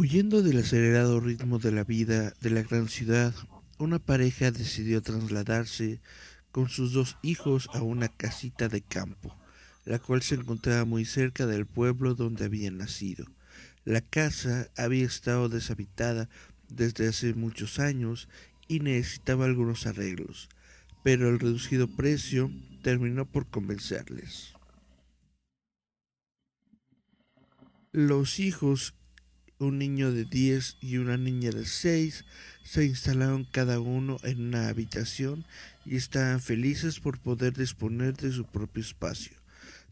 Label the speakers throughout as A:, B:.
A: Huyendo del acelerado ritmo de la vida de la gran ciudad, una pareja decidió trasladarse con sus dos hijos a una casita de campo, la cual se encontraba muy cerca del pueblo donde habían nacido. La casa había estado deshabitada desde hace muchos años y necesitaba algunos arreglos, pero el reducido precio terminó por convencerles. Los hijos, un niño de 10 y una niña de 6, se instalaron cada uno en una habitación y estaban felices por poder disponer de su propio espacio.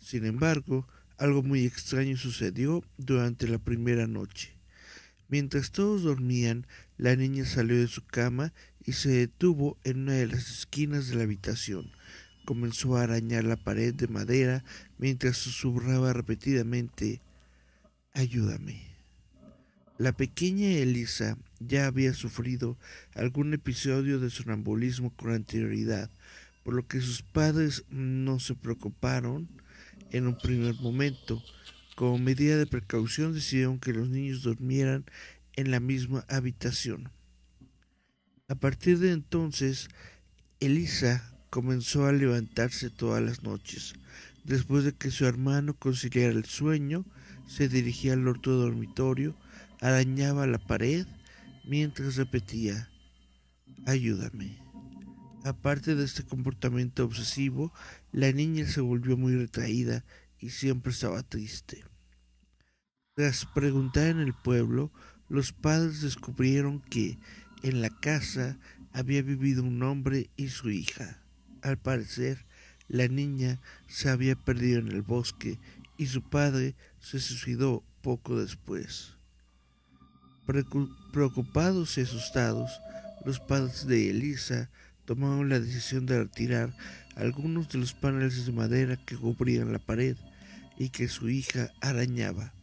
A: Sin embargo, algo muy extraño sucedió durante la primera noche. Mientras todos dormían, la niña salió de su cama y se detuvo en una de las esquinas de la habitación. Comenzó a arañar la pared de madera mientras susurraba repetidamente Ayúdame. La pequeña Elisa ya había sufrido algún episodio de sonambulismo con anterioridad, por lo que sus padres no se preocuparon en un primer momento. Como medida de precaución decidieron que los niños durmieran en la misma habitación. A partir de entonces, Elisa comenzó a levantarse todas las noches. Después de que su hermano conciliara el sueño, se dirigía al otro dormitorio, arañaba la pared mientras repetía, ayúdame. Aparte de este comportamiento obsesivo, la niña se volvió muy retraída y siempre estaba triste. Tras preguntar en el pueblo, los padres descubrieron que en la casa había vivido un hombre y su hija. Al parecer, la niña se había perdido en el bosque y su padre se suicidó poco después. Preocupados y asustados, los padres de Elisa tomaron la decisión de retirar algunos de los paneles de madera que cubrían la pared y que su hija arañaba.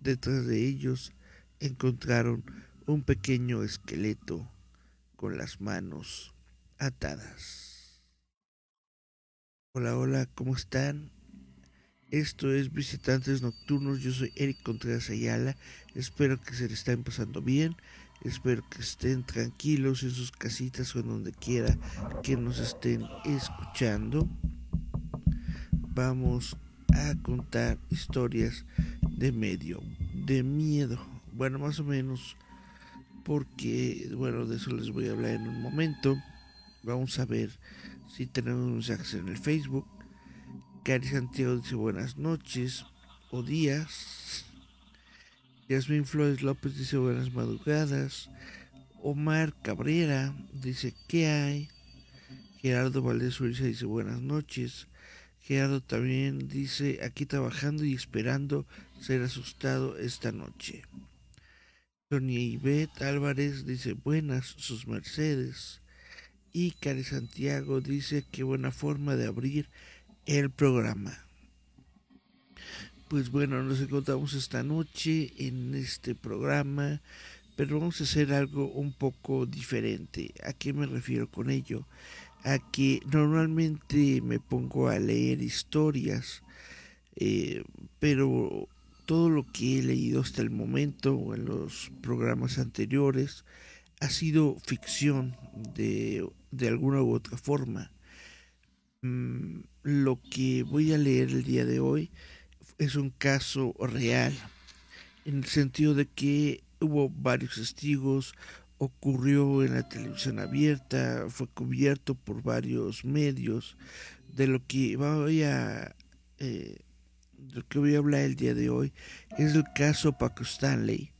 A: Detrás de ellos encontraron un pequeño esqueleto con las manos atadas. Hola, hola, ¿cómo están? Esto es Visitantes Nocturnos, yo soy Eric Contreras Ayala, espero que se le estén pasando bien, espero que estén tranquilos en sus casitas o en donde quiera que nos estén escuchando. Vamos a contar historias de medio, de miedo, bueno, más o menos, porque, bueno, de eso les voy a hablar en un momento. Vamos a ver si tenemos mensajes en el Facebook Cari Santiago dice buenas noches o días. Yasmin Flores López dice buenas madrugadas. Omar Cabrera dice ¿qué hay? Gerardo Valdés Uriza dice buenas noches. Gerardo también dice aquí trabajando y esperando ser asustado esta noche. Sonia Ivette Álvarez dice buenas sus mercedes. Y Cari Santiago dice qué buena forma de abrir el programa. Pues bueno, nos encontramos esta noche en este programa, pero vamos a hacer algo un poco diferente. ¿A qué me refiero con ello? A que normalmente me pongo a leer historias, eh, pero todo lo que he leído hasta el momento o en los programas anteriores ha sido ficción de, de alguna u otra forma. Mm, lo que voy a leer el día de hoy es un caso real, en el sentido de que hubo varios testigos, ocurrió en la televisión abierta, fue cubierto por varios medios. De lo que voy a, eh, lo que voy a hablar el día de hoy es el caso Paco Stanley,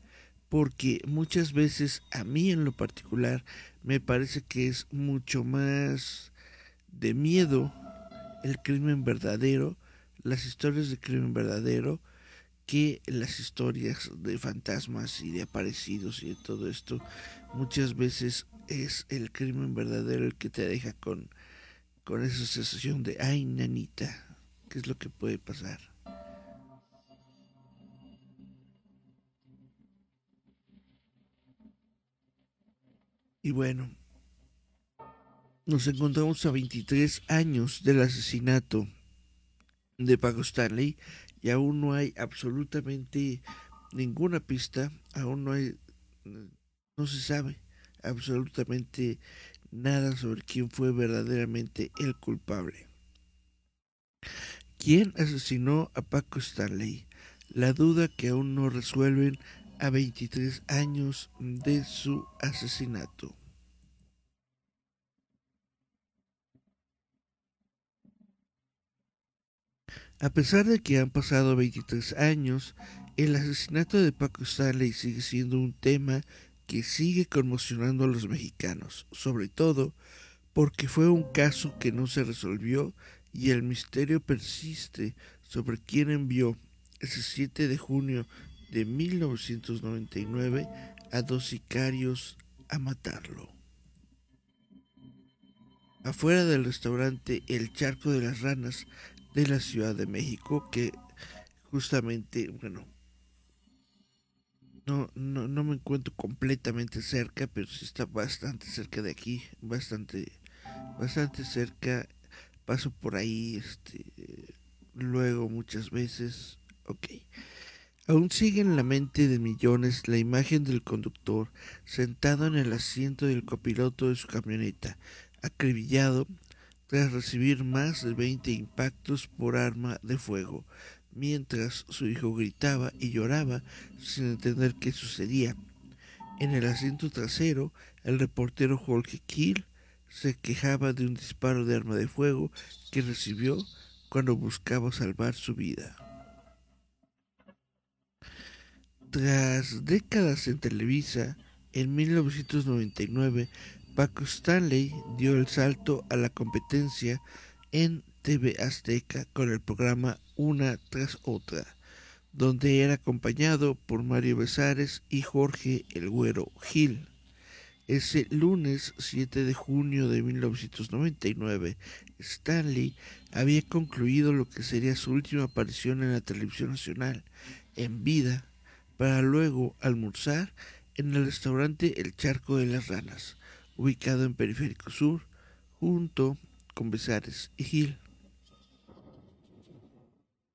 A: porque muchas veces a mí en lo particular me parece que es mucho más de miedo el crimen verdadero, las historias de crimen verdadero, que las historias de fantasmas y de aparecidos y de todo esto. Muchas veces es el crimen verdadero el que te deja con, con esa sensación de, ay, nanita, ¿qué es lo que puede pasar? Y bueno, nos encontramos a 23 años del asesinato de Paco Stanley y aún no hay absolutamente ninguna pista, aún no hay, no se sabe absolutamente nada sobre quién fue verdaderamente el culpable. ¿Quién asesinó a Paco Stanley? La duda que aún no resuelven a 23 años de su asesinato. A pesar de que han pasado 23 años El asesinato de Paco Stanley sigue siendo un tema que sigue conmocionando a los mexicanos, sobre todo porque fue un caso que no se resolvió y el misterio persiste sobre quién envió ese 7 de junio de 1999 a dos sicarios a matarlo. Afuera del restaurante El Charco de las Ranas de la Ciudad de México, que justamente, bueno, no, no, no me encuentro completamente cerca, pero sí está bastante cerca de aquí, bastante, bastante cerca. Paso por ahí, este, luego muchas veces. Ok. Aún sigue en la mente de millones la imagen del conductor sentado en el asiento del copiloto de su camioneta, acribillado tras recibir más de 20 impactos por arma de fuego, mientras su hijo gritaba y lloraba sin entender qué sucedía. En el asiento trasero, el reportero Jorge Kiel se quejaba de un disparo de arma de fuego que recibió cuando buscaba salvar su vida. Tras décadas en Televisa, en 1999, Paco Stanley dio el salto a la competencia en TV Azteca con el programa Una tras otra, donde era acompañado por Mario Besares y Jorge El Güero Gil. Ese lunes 7 de junio de 1999, Stanley había concluido lo que sería su última aparición en la televisión nacional, en vida, para luego almorzar en el restaurante El Charco de las Ranas, ubicado en Periférico Sur, junto con Besares y Gil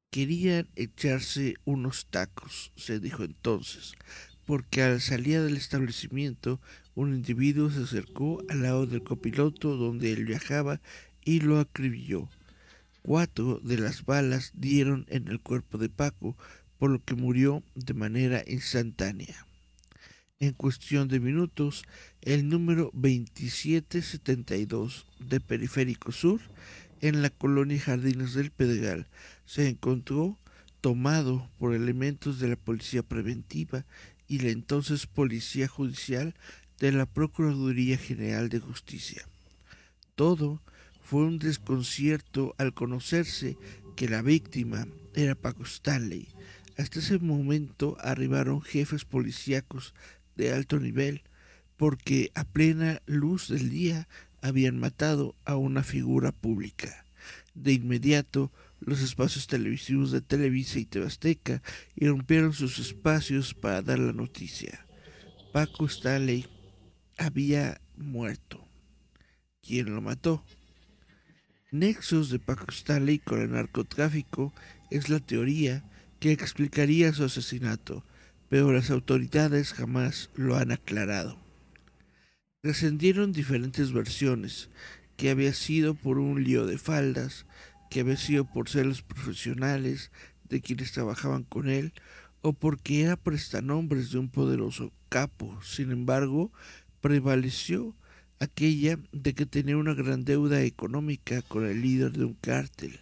A: querían echarse unos tacos, se dijo entonces, porque al salir del establecimiento un individuo se acercó al lado del copiloto donde él viajaba y lo acribilló. Cuatro de las balas dieron en el cuerpo de Paco, por lo que murió de manera instantánea. En cuestión de minutos, el número 2772 de Periférico Sur, en la colonia Jardines del Pedregal, se encontró tomado por elementos de la Policía Preventiva y la entonces Policía Judicial de la Procuraduría General de Justicia. Todo fue un desconcierto al conocerse que la víctima era Paco Stanley. Hasta ese momento arribaron jefes policíacos de alto nivel porque a plena luz del día habían matado a una figura pública. De inmediato los espacios televisivos de Televisa y Tebasteca irrumpieron sus espacios para dar la noticia. Paco Stanley había muerto. ¿Quién lo mató? Nexos de Paco Stanley con el narcotráfico es la teoría que explicaría su asesinato, pero las autoridades jamás lo han aclarado. Descendieron diferentes versiones, que había sido por un lío de faldas, que había sido por ser los profesionales de quienes trabajaban con él o porque era prestanombres de un poderoso capo. Sin embargo, prevaleció aquella de que tenía una gran deuda económica con el líder de un cártel.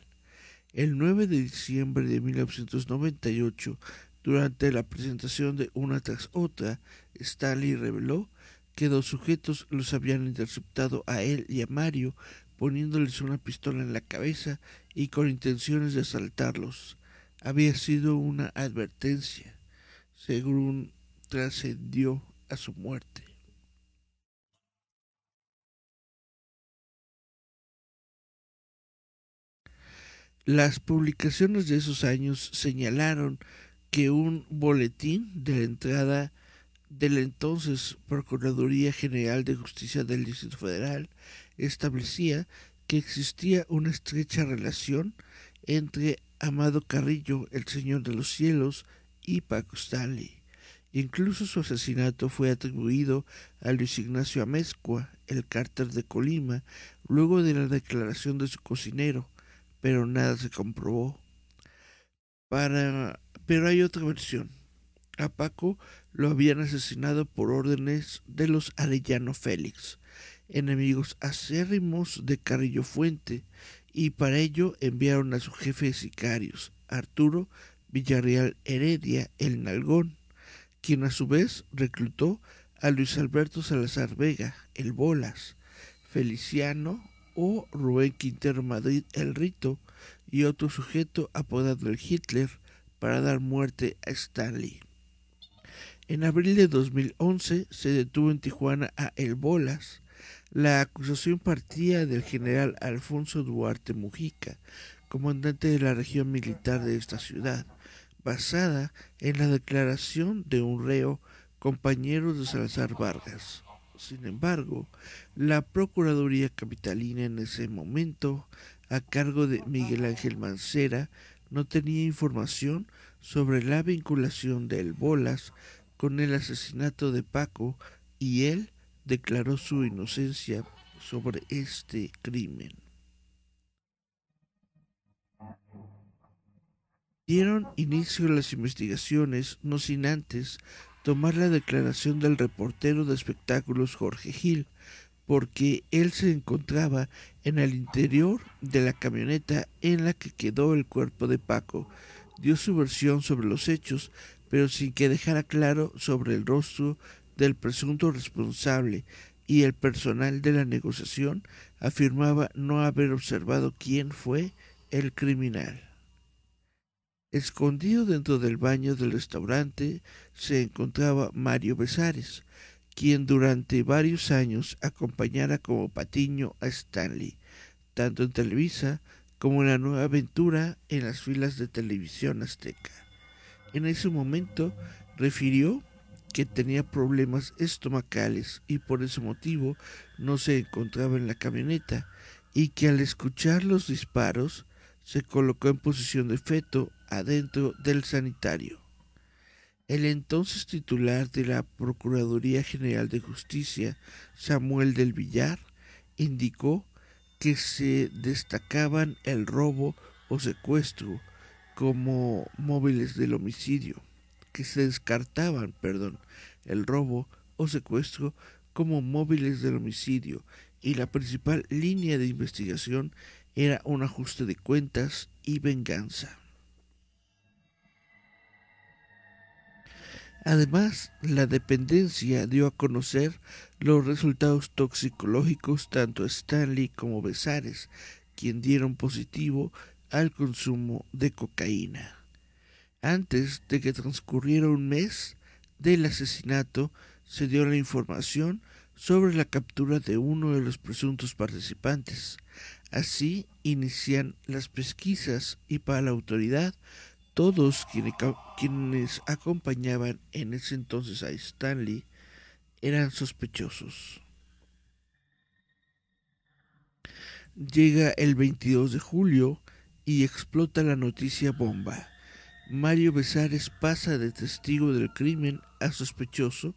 A: El 9 de diciembre de 1998, durante la presentación de Una tras otra, Stanley reveló que dos sujetos los habían interceptado a él y a Mario poniéndoles una pistola en la cabeza y con intenciones de asaltarlos. Había sido una advertencia, según trascendió a su muerte. Las publicaciones de esos años señalaron que un boletín de la entrada de la entonces Procuraduría General de Justicia del Distrito Federal establecía que existía una estrecha relación entre Amado Carrillo, el Señor de los Cielos, y Paco Stanley. Incluso su asesinato fue atribuido a Luis Ignacio Amezcua, el cárter de Colima, luego de la declaración de su cocinero, pero nada se comprobó. Para... Pero hay otra versión. A Paco lo habían asesinado por órdenes de los Arellano Félix, enemigos acérrimos de Carrillo Fuente, y para ello enviaron a su jefe sicarios, Arturo Villarreal Heredia el Nalgón, quien a su vez reclutó a Luis Alberto Salazar Vega el Bolas, Feliciano o Rubén Quintero Madrid el Rito y otro sujeto apodado el Hitler para dar muerte a Stanley. En abril de 2011 se detuvo en Tijuana a El Bolas. La acusación partía del general Alfonso Duarte Mujica, comandante de la región militar de esta ciudad, basada en la declaración de un reo compañero de Salazar Vargas. Sin embargo, la Procuraduría Capitalina en ese momento, a cargo de Miguel Ángel Mancera, no tenía información sobre la vinculación de El Bolas con el asesinato de Paco y él declaró su inocencia sobre este crimen. Dieron inicio las investigaciones no sin antes tomar la declaración del reportero de espectáculos Jorge Gil, porque él se encontraba en el interior de la camioneta en la que quedó el cuerpo de Paco. Dio su versión sobre los hechos, pero sin que dejara claro sobre el rostro del presunto responsable y el personal de la negociación afirmaba no haber observado quién fue el criminal. Escondido dentro del baño del restaurante se encontraba Mario Besares, quien durante varios años acompañara como patiño a Stanley, tanto en Televisa como en la nueva aventura en las filas de televisión azteca. En ese momento refirió que tenía problemas estomacales y por ese motivo no se encontraba en la camioneta y que al escuchar los disparos se colocó en posición de feto adentro del sanitario. El entonces titular de la Procuraduría General de Justicia, Samuel del Villar, indicó que se destacaban el robo o secuestro como móviles del homicidio, que se descartaban, perdón, el robo o secuestro como móviles del homicidio y la principal línea de investigación era un ajuste de cuentas y venganza. Además, la dependencia dio a conocer los resultados toxicológicos tanto Stanley como Besares, quien dieron positivo al consumo de cocaína. Antes de que transcurriera un mes del asesinato, se dio la información sobre la captura de uno de los presuntos participantes. Así inician las pesquisas y para la autoridad todos quienes acompañaban en ese entonces a Stanley eran sospechosos. Llega el 22 de julio y explota la noticia bomba. Mario Besares pasa de testigo del crimen a sospechoso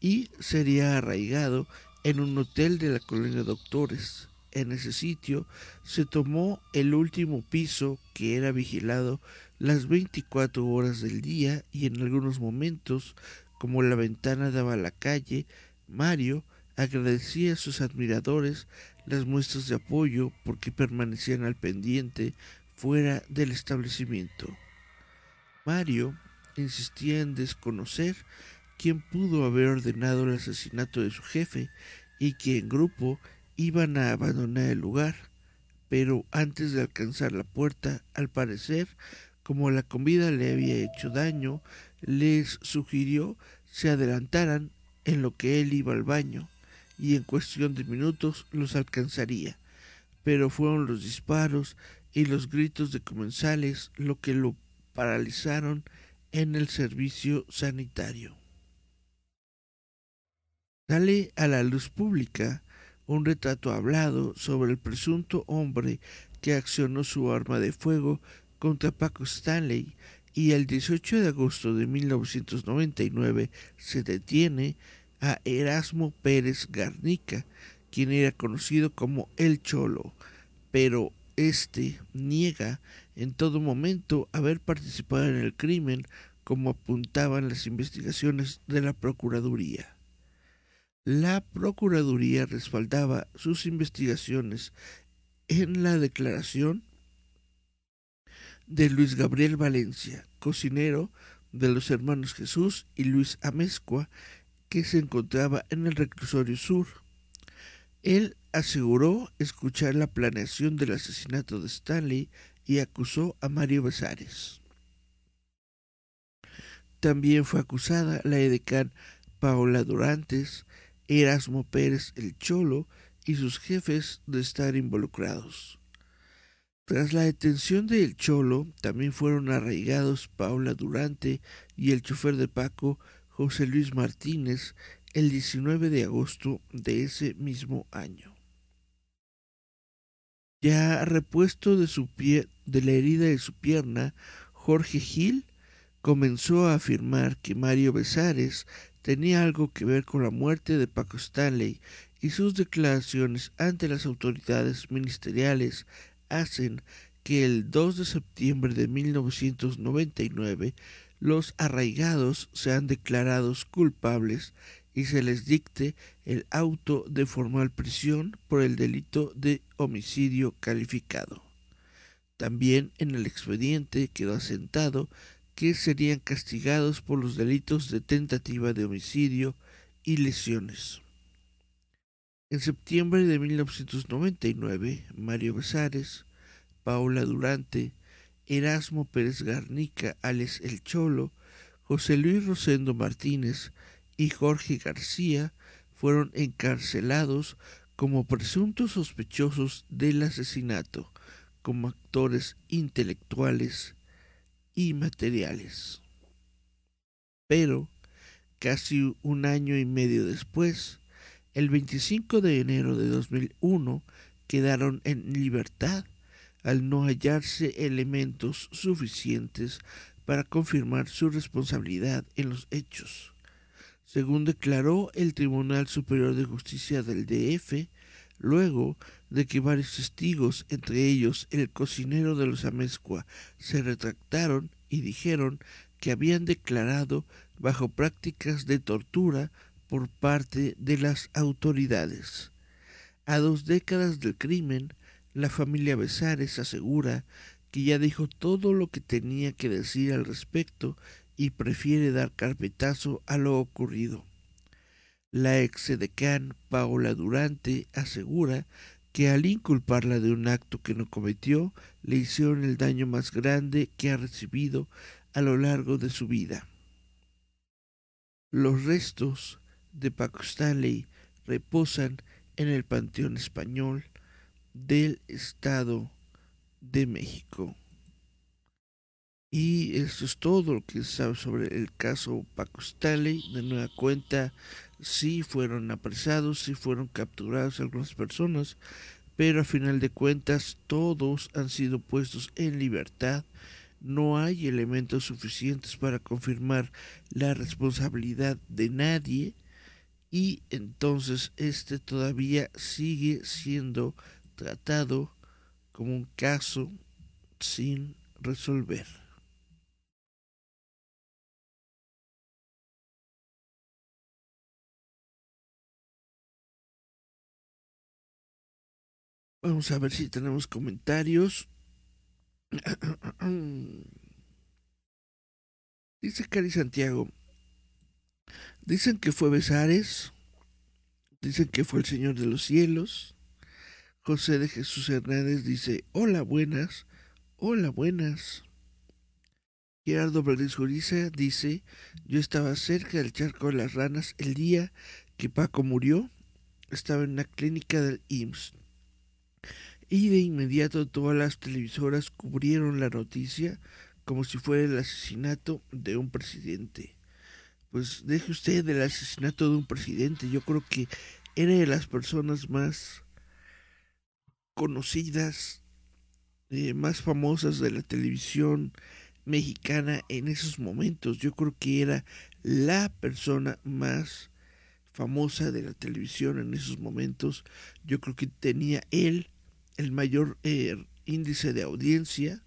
A: y sería arraigado en un hotel de la colonia Doctores. En ese sitio se tomó el último piso que era vigilado las 24 horas del día y en algunos momentos, como la ventana daba a la calle, Mario agradecía a sus admiradores las muestras de apoyo porque permanecían al pendiente fuera del establecimiento. Mario insistía en desconocer quién pudo haber ordenado el asesinato de su jefe y que en grupo iban a abandonar el lugar, pero antes de alcanzar la puerta, al parecer, como la comida le había hecho daño, les sugirió se adelantaran en lo que él iba al baño, y en cuestión de minutos los alcanzaría. Pero fueron los disparos y los gritos de comensales lo que lo paralizaron en el servicio sanitario. Sale a la luz pública un retrato hablado sobre el presunto hombre que accionó su arma de fuego contra Paco Stanley y el 18 de agosto de 1999 se detiene a Erasmo Pérez Garnica, quien era conocido como El Cholo, pero este niega en todo momento haber participado en el crimen como apuntaban las investigaciones de la Procuraduría. La Procuraduría respaldaba sus investigaciones en la declaración de Luis Gabriel Valencia, cocinero de los hermanos Jesús y Luis Amezcua, que se encontraba en el reclusorio sur. Él aseguró escuchar la planeación del asesinato de Stanley y acusó a Mario Besares. También fue acusada la edecán Paola Durantes, Erasmo Pérez el Cholo y sus jefes de estar involucrados. Tras la detención de El Cholo, también fueron arraigados Paula Durante y el chofer de Paco, José Luis Martínez, el 19 de agosto de ese mismo año. Ya repuesto de, su pie, de la herida de su pierna, Jorge Gil comenzó a afirmar que Mario Besares tenía algo que ver con la muerte de Paco Stanley y sus declaraciones ante las autoridades ministeriales hacen que el 2 de septiembre de 1999 los arraigados sean declarados culpables y se les dicte el auto de formal prisión por el delito de homicidio calificado. También en el expediente quedó asentado que serían castigados por los delitos de tentativa de homicidio y lesiones. En septiembre de 1999, Mario Besares, Paula Durante, Erasmo Pérez Garnica, Alex El Cholo, José Luis Rosendo Martínez y Jorge García fueron encarcelados como presuntos sospechosos del asesinato, como actores intelectuales y materiales. Pero, casi un año y medio después, el 25 de enero de 2001 quedaron en libertad al no hallarse elementos suficientes para confirmar su responsabilidad en los hechos. Según declaró el Tribunal Superior de Justicia del DF, luego de que varios testigos, entre ellos el cocinero de los Amezcua, se retractaron y dijeron que habían declarado bajo prácticas de tortura por parte de las autoridades. A dos décadas del crimen, la familia Besares asegura que ya dijo todo lo que tenía que decir al respecto y prefiere dar carpetazo a lo ocurrido. La ex decán Paola Durante asegura que al inculparla de un acto que no cometió, le hicieron el daño más grande que ha recibido a lo largo de su vida. Los restos de Paco Stanley reposan en el Panteón Español del Estado de México. Y esto es todo lo que se sabe sobre el caso Paco Stanley. De nueva cuenta, sí fueron apresados, sí fueron capturados algunas personas, pero a final de cuentas todos han sido puestos en libertad. No hay elementos suficientes para confirmar la responsabilidad de nadie y entonces este todavía sigue siendo tratado como un caso sin resolver. Vamos a ver si tenemos comentarios. Dice Cari Santiago, Dicen que fue Besares, dicen que fue el Señor de los cielos. José de Jesús Hernández dice, hola buenas, hola buenas. Gerardo Valdés Juriza dice, yo estaba cerca del charco de las ranas el día que Paco murió, estaba en una clínica del IMSS. Y de inmediato todas las televisoras cubrieron la noticia como si fuera el asesinato de un presidente pues deje usted del asesinato de un presidente. Yo creo que era de las personas más conocidas, eh, más famosas de la televisión mexicana en esos momentos. Yo creo que era la persona más famosa de la televisión en esos momentos. Yo creo que tenía él el mayor eh, índice de audiencia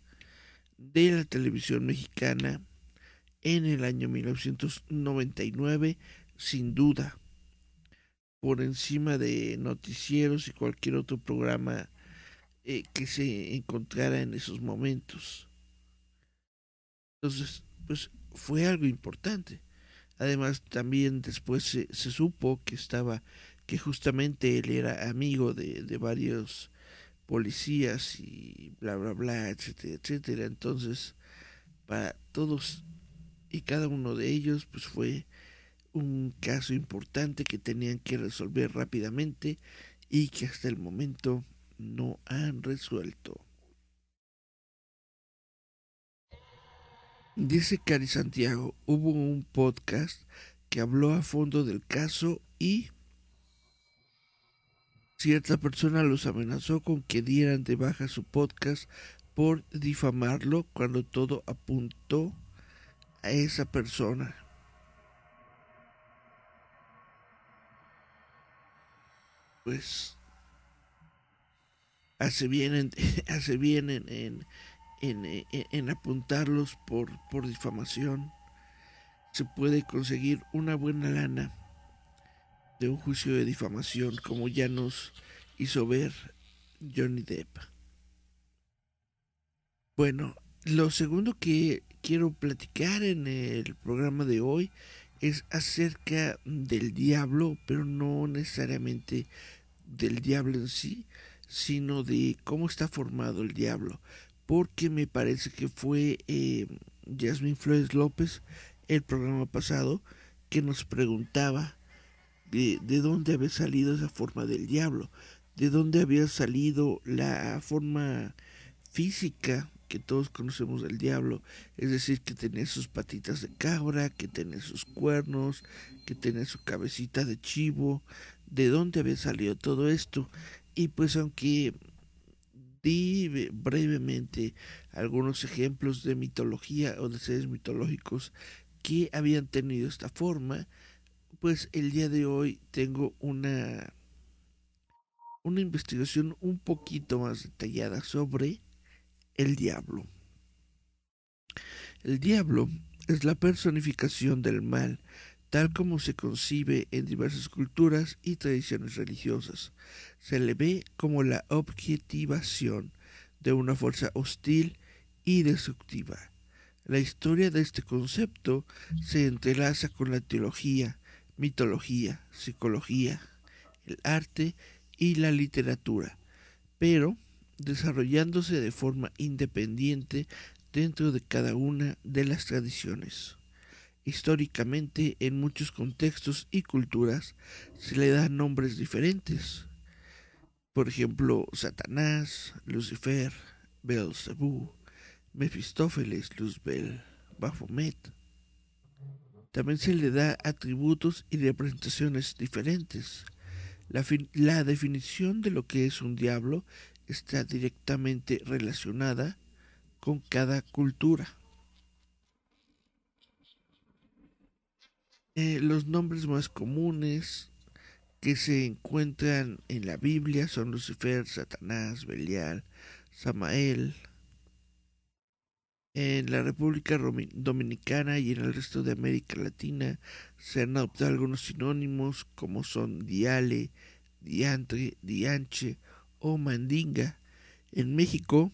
A: de la televisión mexicana en el año 1999, sin duda, por encima de noticieros y cualquier otro programa eh, que se encontrara en esos momentos. Entonces, pues fue algo importante. Además, también después se, supo que estaba, que justamente él era amigo de, de varios policías y bla, bla, bla, etcétera, etcétera. Entonces, para todos y cada uno de ellos, pues fue un caso importante que tenían que resolver rápidamente y que hasta el momento no han resuelto. Dice Cari Santiago, hubo un podcast que habló a fondo del caso y cierta persona los amenazó con que dieran de baja su podcast por difamarlo cuando todo apuntó a esa persona. Pues hace bien en, hace bien en en, apuntarlos por, por difamación, se puede conseguir una buena lana de un juicio de difamación, como ya nos hizo ver Johnny Depp. Bueno, lo segundo que quiero platicar en el programa de hoy es acerca del diablo, pero no necesariamente del diablo en sí, sino de cómo está formado el diablo. Porque me parece que fue eh, Jasmine Flores López el programa pasado que nos preguntaba de, de, dónde había salido esa forma del diablo, de dónde había salido la forma física que todos conocemos del diablo, es decir, que tenía sus patitas de cabra, que tenía sus cuernos, que tenía su cabecita de chivo, de dónde había salido todo esto. Y pues aunque di brevemente algunos ejemplos de mitología o de seres mitológicos que habían tenido esta forma, pues el día de hoy tengo una una investigación un poquito más detallada sobre el diablo. El diablo es la personificación del mal, tal como se concibe en diversas culturas y tradiciones religiosas. Se le ve como la objetivación de una fuerza hostil y destructiva. La historia de este concepto se entrelaza con la teología, mitología, psicología, el arte y la literatura, pero desarrollándose de forma independiente dentro de cada una de las tradiciones. Históricamente, en muchos contextos y culturas se le dan nombres diferentes. Por ejemplo, Satanás, Lucifer, Beelzebú, Mefistófeles, Luzbel, Baphomet. También se le da atributos y representaciones diferentes. La, la definición de lo que es un diablo está directamente relacionada con cada cultura. Eh, los nombres más comunes que se encuentran en la Biblia son Lucifer, Satanás, Belial, Samael. En la República Dominicana y en el resto de América Latina se han adoptado algunos sinónimos como son diale, diantre, dianche o mandinga. En México,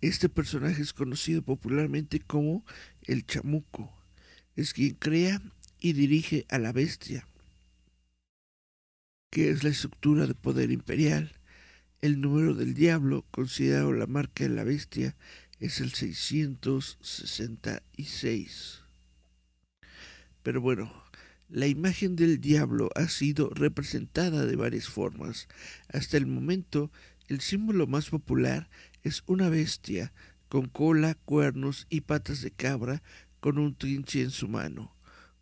A: este personaje es conocido popularmente como el chamuco es quien crea y dirige a la bestia, que es la estructura de poder imperial. El número del diablo, considerado la marca de la bestia, es el 666. Pero bueno, la imagen del diablo ha sido representada de varias formas. Hasta el momento, el símbolo más popular es una bestia con cola, cuernos y patas de cabra con un trinche en su mano.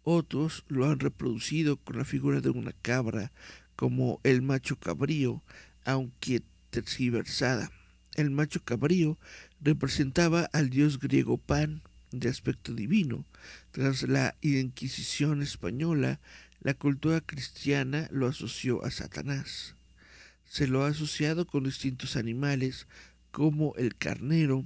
A: Otros lo han reproducido con la figura de una cabra, como el macho cabrío, aunque tergiversada. El macho cabrío representaba al dios griego Pan, de aspecto divino. Tras la Inquisición española, la cultura cristiana lo asoció a Satanás. Se lo ha asociado con distintos animales como el carnero,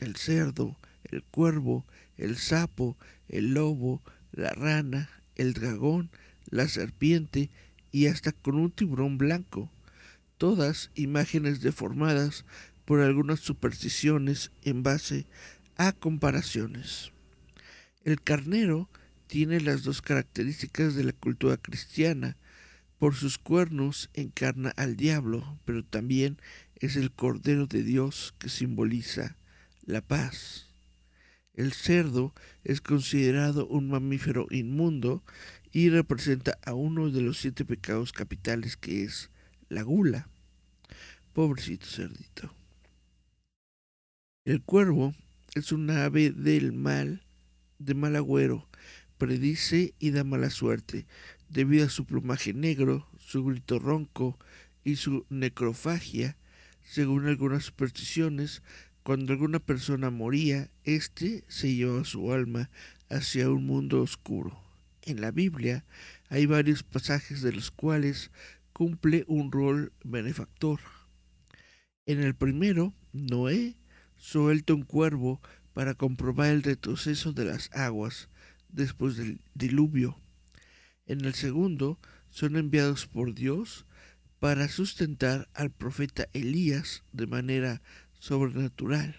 A: el cerdo, el cuervo, el sapo, el lobo, la rana, el dragón, la serpiente y hasta con un tiburón blanco, todas imágenes deformadas por algunas supersticiones en base a comparaciones. El carnero tiene las dos características de la cultura cristiana. Por sus cuernos encarna al diablo, pero también es el Cordero de Dios que simboliza la paz. El cerdo es considerado un mamífero inmundo y representa a uno de los siete pecados capitales que es la gula. Pobrecito cerdito. El cuervo es un ave del mal, de mal agüero, predice y da mala suerte, debido a su plumaje negro, su grito ronco y su necrofagia. Según algunas supersticiones, cuando alguna persona moría, éste se llevaba su alma hacia un mundo oscuro. En la Biblia hay varios pasajes de los cuales cumple un rol benefactor. En el primero, Noé suelta un cuervo para comprobar el retroceso de las aguas después del diluvio. En el segundo, son enviados por Dios para sustentar al profeta Elías de manera sobrenatural.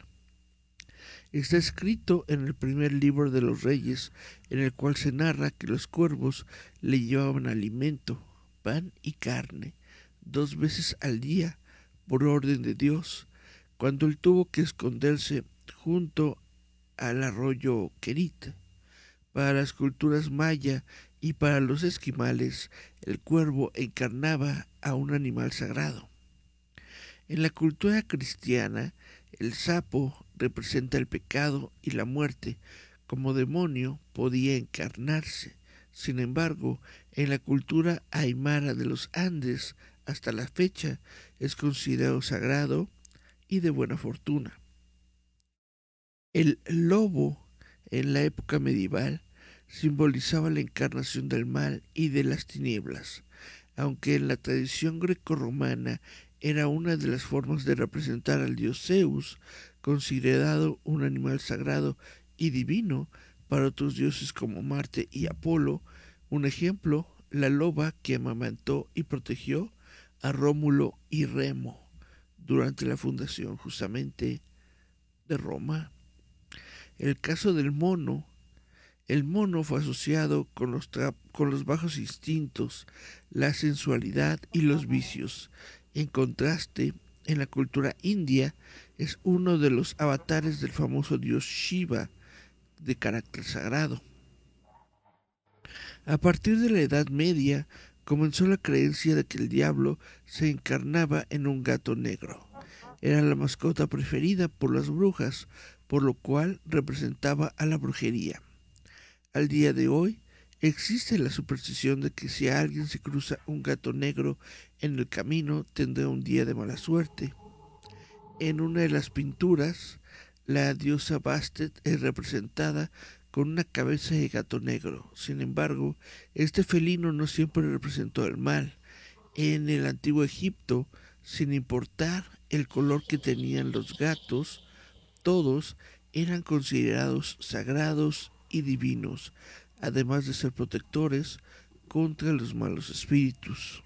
A: Está escrito en el primer libro de los reyes, en el cual se narra que los cuervos le llevaban alimento, pan y carne, dos veces al día, por orden de Dios, cuando él tuvo que esconderse junto al arroyo Kerit. Para las culturas maya y para los esquimales, el cuervo encarnaba a un animal sagrado. En la cultura cristiana, el sapo representa el pecado y la muerte. Como demonio podía encarnarse. Sin embargo, en la cultura aymara de los Andes, hasta la fecha, es considerado sagrado y de buena fortuna. El lobo, en la época medieval, simbolizaba la encarnación del mal y de las tinieblas, aunque en la tradición grecorromana era una de las formas de representar al dios Zeus, considerado un animal sagrado y divino para otros dioses como Marte y Apolo. Un ejemplo, la loba que amamantó y protegió a Rómulo y Remo durante la fundación justamente de Roma. El caso del mono, el mono fue asociado con los, con los bajos instintos, la sensualidad y los vicios, en contraste, en la cultura india es uno de los avatares del famoso dios Shiva, de carácter sagrado. A partir de la Edad Media comenzó la creencia de que el diablo se encarnaba en un gato negro. Era la mascota preferida por las brujas, por lo cual representaba a la brujería. Al día de hoy, Existe la superstición de que si a alguien se cruza un gato negro en el camino tendrá un día de mala suerte. En una de las pinturas, la diosa Bastet es representada con una cabeza de gato negro. Sin embargo, este felino no siempre representó el mal. En el antiguo Egipto, sin importar el color que tenían los gatos, todos eran considerados sagrados y divinos, además de ser protectores contra los malos espíritus.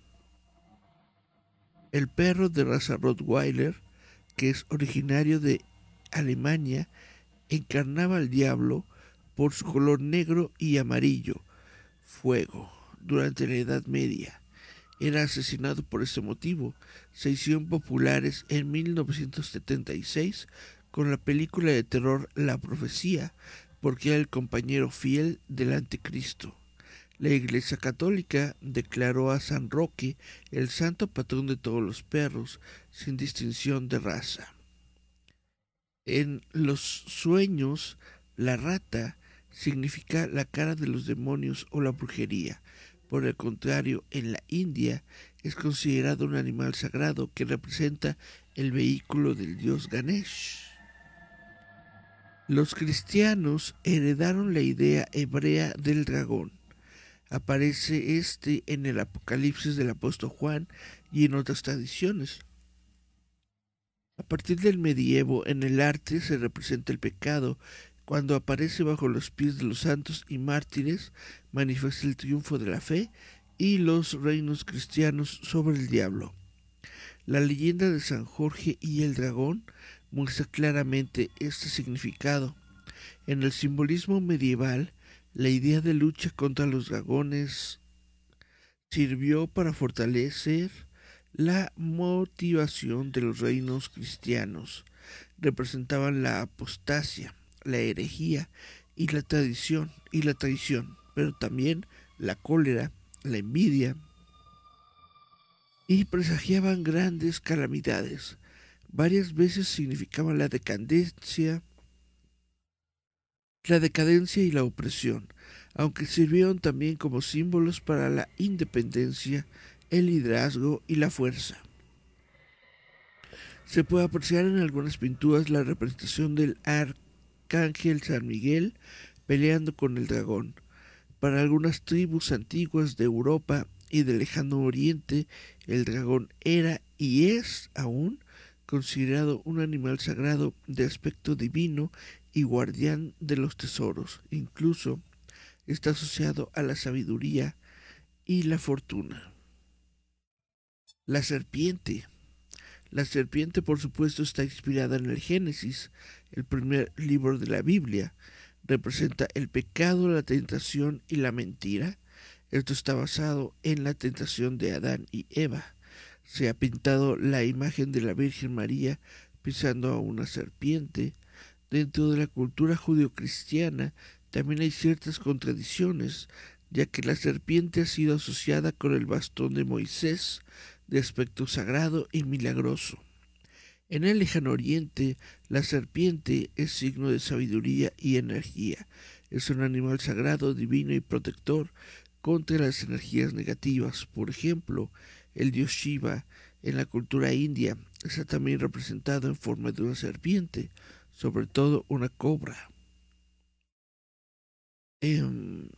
A: El perro de raza Rottweiler, que es originario de Alemania, encarnaba al diablo por su color negro y amarillo, fuego, durante la Edad Media. Era asesinado por ese motivo. Se hicieron populares en 1976 con la película de terror La Profecía, porque era el compañero fiel del anticristo. La Iglesia Católica declaró a San Roque el santo patrón de todos los perros, sin distinción de raza. En los sueños, la rata significa la cara de los demonios o la brujería. Por el contrario, en la India es considerado un animal sagrado que representa el vehículo del dios Ganesh. Los cristianos heredaron la idea hebrea del dragón. Aparece este en el Apocalipsis del apóstol Juan y en otras tradiciones. A partir del medievo, en el arte se representa el pecado. Cuando aparece bajo los pies de los santos y mártires, manifiesta el triunfo de la fe y los reinos cristianos sobre el diablo. La leyenda de San Jorge y el dragón muestra claramente este significado. En el simbolismo medieval, la idea de lucha contra los dragones sirvió para fortalecer la motivación de los reinos cristianos. Representaban la apostasia, la herejía y la tradición y la traición, pero también la cólera, la envidia y presagiaban grandes calamidades. Varias veces significaban la decadencia, la decadencia y la opresión, aunque sirvieron también como símbolos para la independencia, el liderazgo y la fuerza. Se puede apreciar en algunas pinturas la representación del arcángel San Miguel peleando con el dragón. Para algunas tribus antiguas de Europa y del lejano oriente, el dragón era y es aún considerado un animal sagrado de aspecto divino y guardián de los tesoros. Incluso está asociado a la sabiduría y la fortuna. La serpiente. La serpiente, por supuesto, está inspirada en el Génesis, el primer libro de la Biblia. Representa el pecado, la tentación y la mentira. Esto está basado en la tentación de Adán y Eva se ha pintado la imagen de la Virgen María pisando a una serpiente. Dentro de la cultura judio-cristiana también hay ciertas contradicciones, ya que la serpiente ha sido asociada con el bastón de Moisés, de aspecto sagrado y milagroso. En el lejano oriente, la serpiente es signo de sabiduría y energía. Es un animal sagrado, divino y protector contra las energías negativas. Por ejemplo, el dios Shiva en la cultura india está también representado en forma de una serpiente, sobre todo una cobra. En,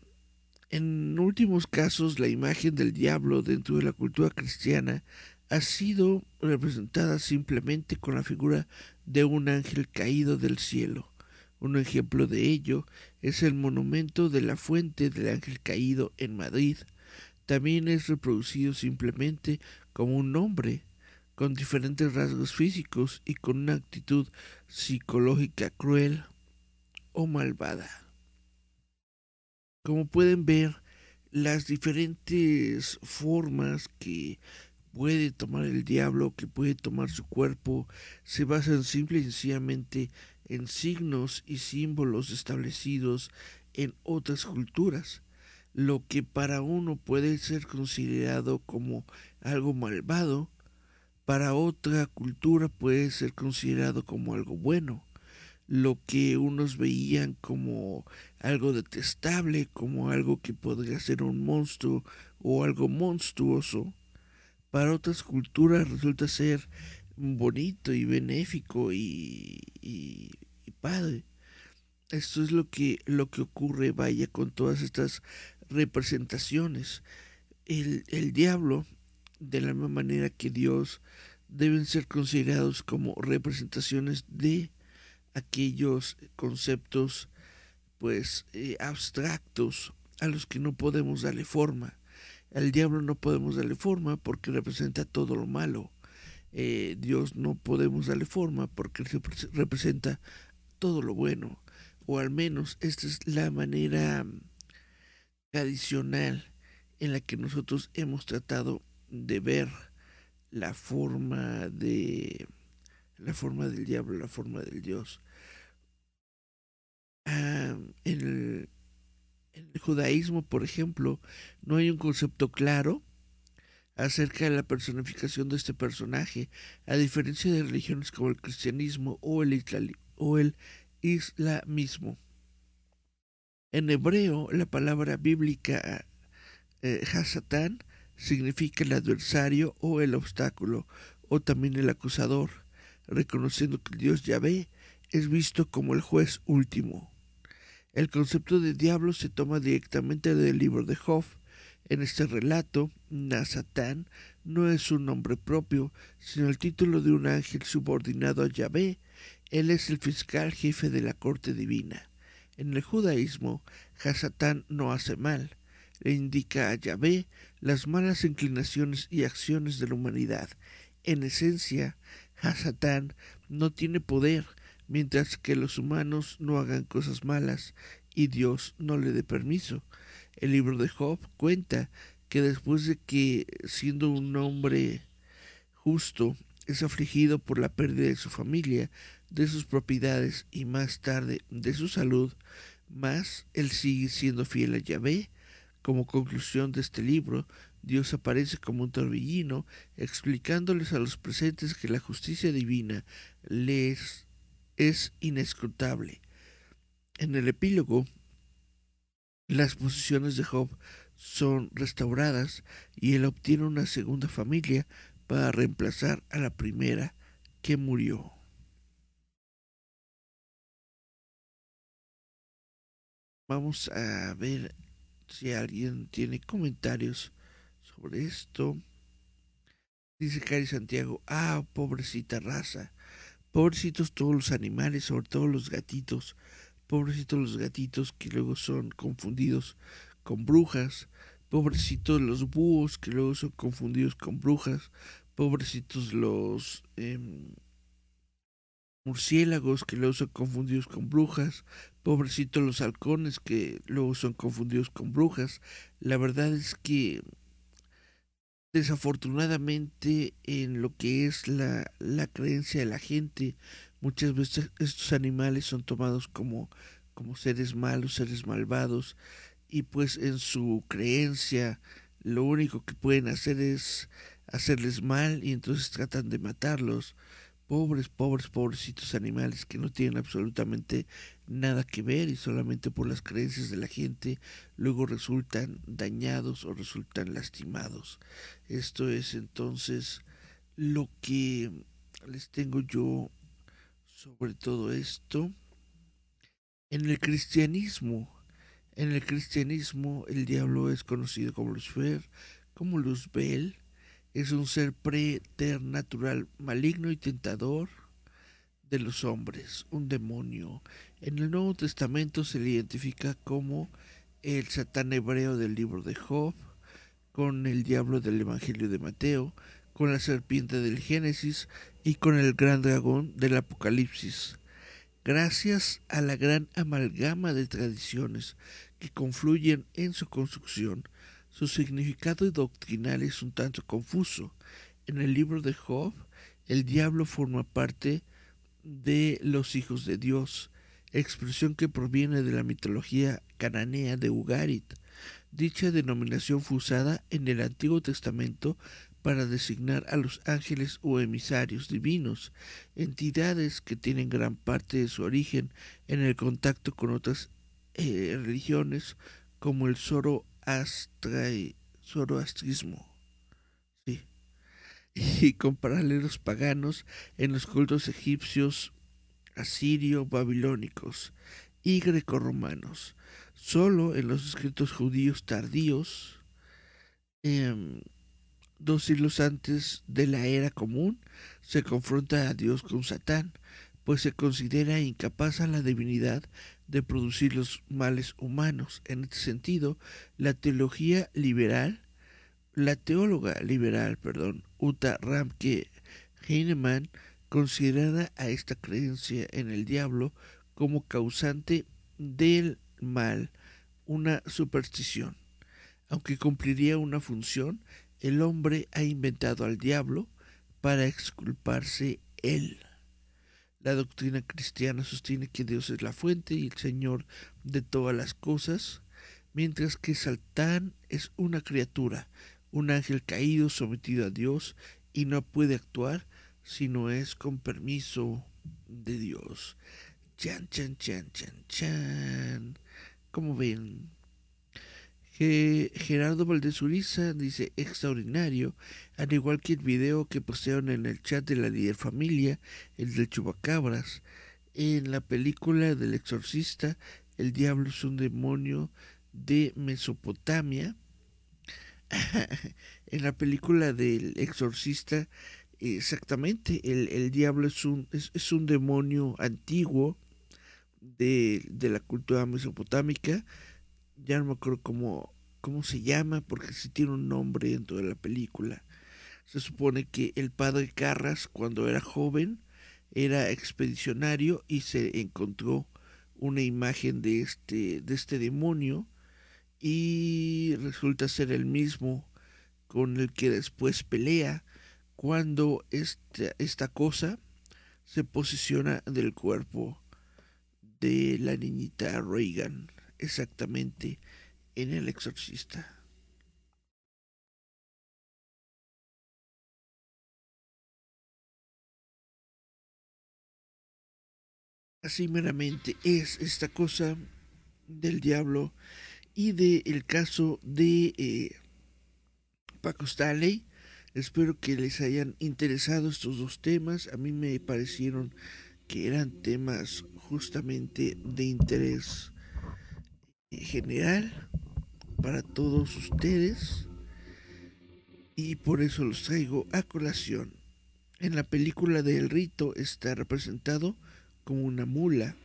A: en últimos casos, la imagen del diablo dentro de la cultura cristiana ha sido representada simplemente con la figura de un ángel caído del cielo. Un ejemplo de ello es el monumento de la fuente del ángel caído en Madrid, también es reproducido simplemente como un hombre, con diferentes rasgos físicos y con una actitud psicológica cruel o malvada. Como pueden ver, las diferentes formas que puede tomar el diablo, que puede tomar su cuerpo, se basan simple y sencillamente en signos y símbolos establecidos en otras culturas lo que para uno puede ser considerado como algo malvado, para otra cultura puede ser considerado como algo bueno. Lo que unos veían como algo detestable, como algo que podría ser un monstruo o algo monstruoso, para otras culturas resulta ser bonito y benéfico y, padre. Esto es lo que, lo que ocurre, vaya, con todas estas representaciones. El, el diablo, de la misma manera que Dios, deben ser considerados como representaciones de aquellos conceptos pues eh, abstractos a los que no podemos darle forma. Al diablo no podemos darle forma porque representa todo lo malo. Eh, Dios no podemos darle forma porque representa todo lo bueno. O al menos esta es la manera tradicional en la que nosotros hemos tratado de ver la forma de la forma del diablo, la forma del Dios. Ah, en, el, judaísmo, por ejemplo, no hay un concepto claro acerca de la personificación de este personaje, a diferencia de religiones como el cristianismo o el, o el islamismo. En hebreo, la palabra bíblica eh, Hasatán significa el adversario o el obstáculo, o también el acusador, reconociendo que el Dios Yahvé es visto como el juez último. El concepto de diablo se toma directamente del libro de Job. En este relato, Nasatán no es un nombre propio, sino el título de un ángel subordinado a Yahvé. Él es el fiscal jefe de la corte divina. En el judaísmo, Hasatán no hace mal, le indica a Yahvé las malas inclinaciones y acciones de la humanidad. En esencia, Hasatán no tiene poder, mientras que los humanos no hagan cosas malas y Dios no le dé permiso. El libro de Job cuenta que después de que, siendo un hombre justo, es afligido por la pérdida de su familia, de sus propiedades y más tarde de su salud, más él sigue siendo fiel a Yahvé. Como conclusión de este libro, Dios aparece como un torbellino, explicándoles a los presentes que la justicia divina les es inescrutable. En el epílogo, las posiciones de Job son restauradas y él obtiene una segunda familia para reemplazar a la primera que murió. Vamos a ver si alguien tiene comentarios sobre esto. Dice Cari Santiago, ah, pobrecita raza, pobrecitos todos los animales, sobre todo los gatitos, pobrecitos los gatitos que luego son confundidos con brujas, pobrecitos los búhos que luego son confundidos con brujas, pobrecitos los em, murciélagos que luego son confundidos con brujas, pobrecitos los halcones que luego son confundidos con brujas. La verdad es que desafortunadamente en lo que es la, la creencia de la gente, muchas veces estos animales son tomados como, como seres malos, seres malvados, y pues en su creencia lo único que pueden hacer es hacerles mal y entonces tratan de matarlos. Pobres, pobres, pobrecitos animales que no tienen absolutamente nada que ver y solamente por las creencias de la gente luego resultan dañados o resultan lastimados. Esto es entonces lo que les tengo yo sobre todo esto. En el cristianismo, en el cristianismo el diablo es conocido como Lucifer, como Luzbel, es un ser preternatural maligno y tentador de los hombres, un demonio. En el Nuevo Testamento se le identifica como el Satán hebreo del libro de Job, con el diablo del Evangelio de Mateo, con la serpiente del Génesis y con el gran dragón del Apocalipsis. Gracias a la gran amalgama de tradiciones que confluyen en su construcción, su significado doctrinal es un tanto confuso. En el libro de Job, el diablo forma parte de los hijos de Dios, expresión que proviene de la mitología cananea de Ugarit. Dicha denominación fue usada en el Antiguo Testamento para designar a los ángeles o emisarios divinos, entidades que tienen gran parte de su origen en el contacto con otras eh, religiones como el Zoro zoroastrismo. Sí. Y con paralelos paganos en los cultos egipcios, asirio, babilónicos y grecorromanos. Solo en los escritos judíos tardíos, em, dos siglos antes de la era común, se confronta a Dios con Satán, pues se considera incapaz a la divinidad de producir los males humanos. En este sentido, la teología liberal, la teóloga liberal, perdón, Uta Ramke Heinemann, considera a esta creencia en el diablo como causante del mal, una superstición. Aunque cumpliría una función, el hombre ha inventado al diablo para exculparse él. La doctrina cristiana sostiene que Dios es la fuente y el Señor de todas las cosas, mientras que Satán es una criatura, un ángel caído sometido a Dios y no puede actuar si no es con permiso de Dios. Chan, chan, chan, chan, chan. Como ven, Gerardo Valdez Uriza dice extraordinario, al igual que el video que postearon en el chat de la líder familia, el de Chubacabras. En la película del exorcista, el diablo es un demonio de Mesopotamia. en la película del exorcista, exactamente, el, diablo es un, es, un demonio antiguo de, de la cultura mesopotámica ya no me acuerdo cómo, cómo se llama, porque sí tiene un nombre dentro de la película. Se supone que el padre Carras, cuando era joven, era expedicionario y se encontró una imagen de este, de este demonio y resulta ser el mismo con el que después pelea cuando esta, esta cosa se posiciona del cuerpo de la niñita Reagan, exactamente en El Exorcista. Así meramente es esta cosa del diablo y del el caso de eh, Paco Stanley. Espero que les hayan interesado estos dos temas. A mí me parecieron que eran temas justamente de interés general para todos ustedes y por eso los traigo a colación. En la película de El Rito está representado como una mula.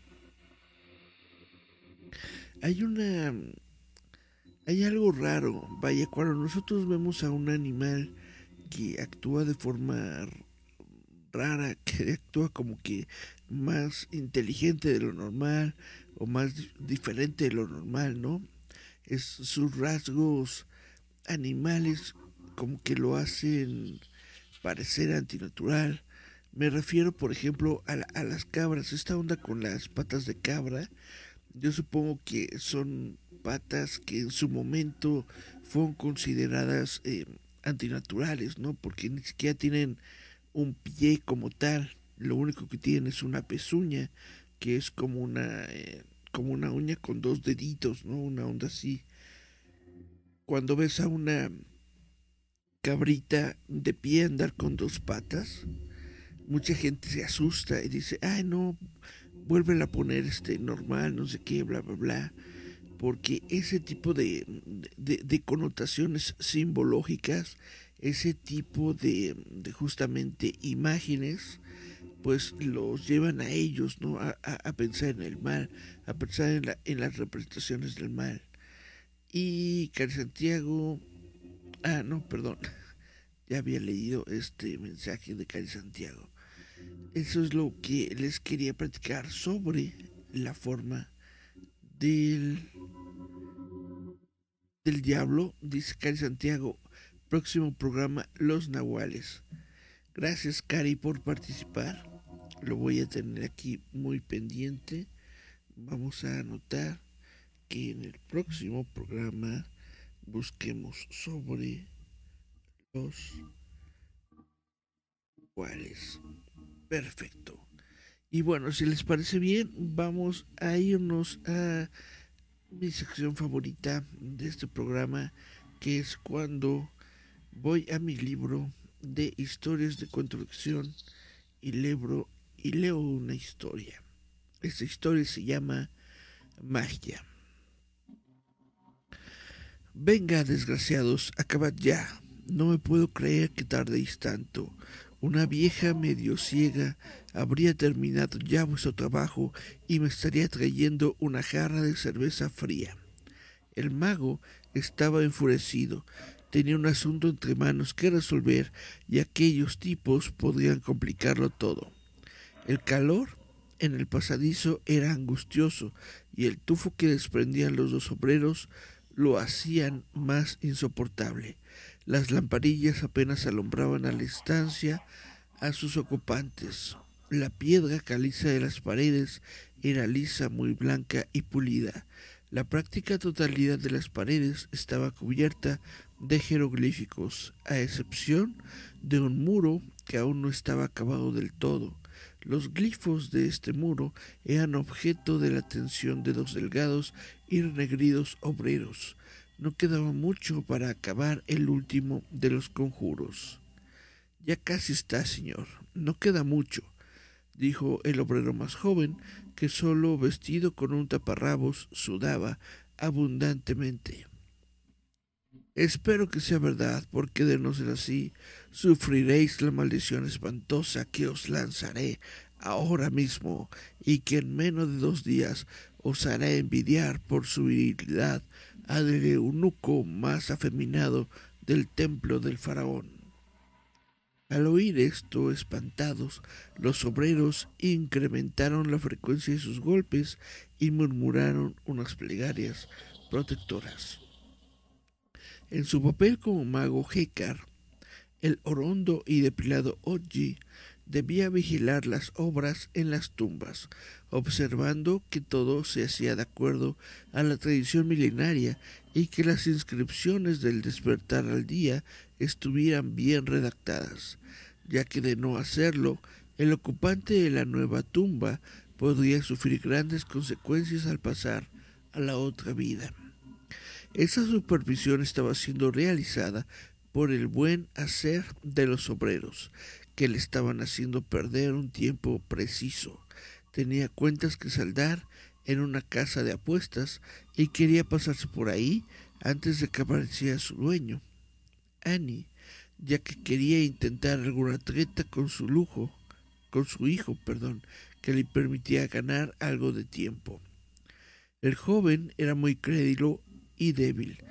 A: Hay una... Hay algo raro, vaya, cuando nosotros vemos a un animal que actúa de forma rara, que actúa como que más inteligente de lo normal o más diferente de lo normal, ¿no? Es sus rasgos animales como que lo hacen parecer antinatural. Me refiero, por ejemplo, a, las cabras. Esta onda con las patas de cabra, yo supongo que son patas que en su momento fueron consideradas eh, antinaturales, ¿no? Porque ni siquiera tienen un pie como tal. Lo único que tienen es una pezuña, que es como una, eh, como una uña con dos deditos, ¿no? Una onda así. Cuando ves a una cabrita de pie andar con dos patas, mucha gente se asusta y dice, ay no, vuelven a poner este normal, no sé qué, bla, bla, bla. Porque ese tipo de, de, connotaciones simbológicas, ese tipo de, justamente imágenes, pues los llevan a ellos, ¿no? A, a, pensar en el mal, a pensar en, la, en las representaciones del mal. Y Cari Santiago, ah, no, perdón, ya había leído este mensaje de Cari Santiago. Eso es lo que les quería platicar sobre la forma del, del diablo, dice Cari Santiago. Próximo programa, Los Nahuales. Gracias, Cari, por participar. Lo voy a tener aquí muy pendiente. Vamos a anotar que en el próximo programa busquemos sobre los nahuales. Perfecto. Y bueno, si les parece bien, vamos a irnos a mi sección favorita de este programa, que es cuando voy a mi libro de historias de construcción y leo, y leo una historia. Esta historia se llama Magia. Venga, desgraciados, acabad ya. No me puedo creer que tardéis tanto. Una vieja medio ciega habría terminado ya vuestro trabajo y me estaría trayendo una jarra de cerveza fría. El mago estaba enfurecido. Tenía un asunto entre manos que resolver y aquellos tipos podrían complicarlo todo. El calor en el pasadizo era angustioso y el tufo que desprendían los dos obreros lo hacían más insoportable. Las lamparillas apenas alumbraban a la estancia a sus ocupantes. La piedra caliza de las paredes era lisa, muy blanca y pulida. La práctica totalidad de las paredes estaba cubierta de jeroglíficos, a excepción de un muro que aún no estaba acabado del todo. Los glifos de este muro eran objeto de la atención de dos delgados y renegridos obreros. No quedaba mucho para acabar el último de los conjuros. Ya casi está, señor. No queda mucho, dijo el obrero más joven, que solo vestido con un taparrabos sudaba abundantemente. Espero que sea verdad, porque de no ser así, sufriréis la maldición espantosa que os lanzaré ahora mismo y que en menos de dos días os hará envidiar por su virilidad al eunuco más afeminado del templo del faraón. Al oír esto, espantados, los obreros incrementaron la frecuencia de sus golpes y murmuraron unas plegarias protectoras. En su papel como mago Hekar, el orondo y depilado Oji debía vigilar las obras en las tumbas, observando que todo se hacía de acuerdo a la tradición milenaria y que las inscripciones del despertar al día estuvieran bien redactadas, ya que de no hacerlo, el ocupante de la nueva tumba podría sufrir grandes consecuencias al pasar a la otra vida. Esa supervisión estaba siendo realizada por el buen hacer de los obreros, que le estaban haciendo perder un tiempo preciso. Tenía cuentas que saldar en una casa de apuestas y quería pasarse por ahí antes de que apareciera su dueño, Annie, ya que quería intentar alguna treta con su lujo, con su hijo, perdón, que le permitía ganar algo de tiempo. El joven era muy crédulo y débil,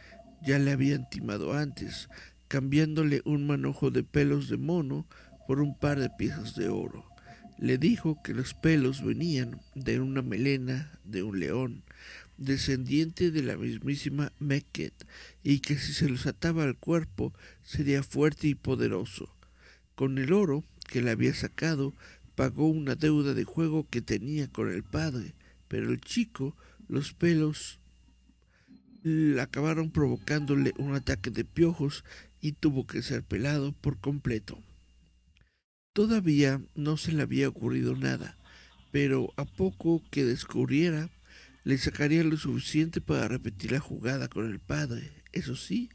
A: ya le habían timado antes, cambiándole un manojo de pelos de mono por un par de piezas de oro. Le dijo que los pelos venían de una melena de un león, descendiente de la mismísima Meket, y que si se los ataba al cuerpo sería fuerte y poderoso. Con el oro que le había sacado, pagó una deuda de juego que tenía con el padre, pero el chico, los pelos acabaron provocándole un ataque de piojos y tuvo que ser pelado por completo. Todavía no se le había ocurrido nada, pero a poco que descubriera, le sacaría lo suficiente para repetir la jugada con el padre. Eso sí,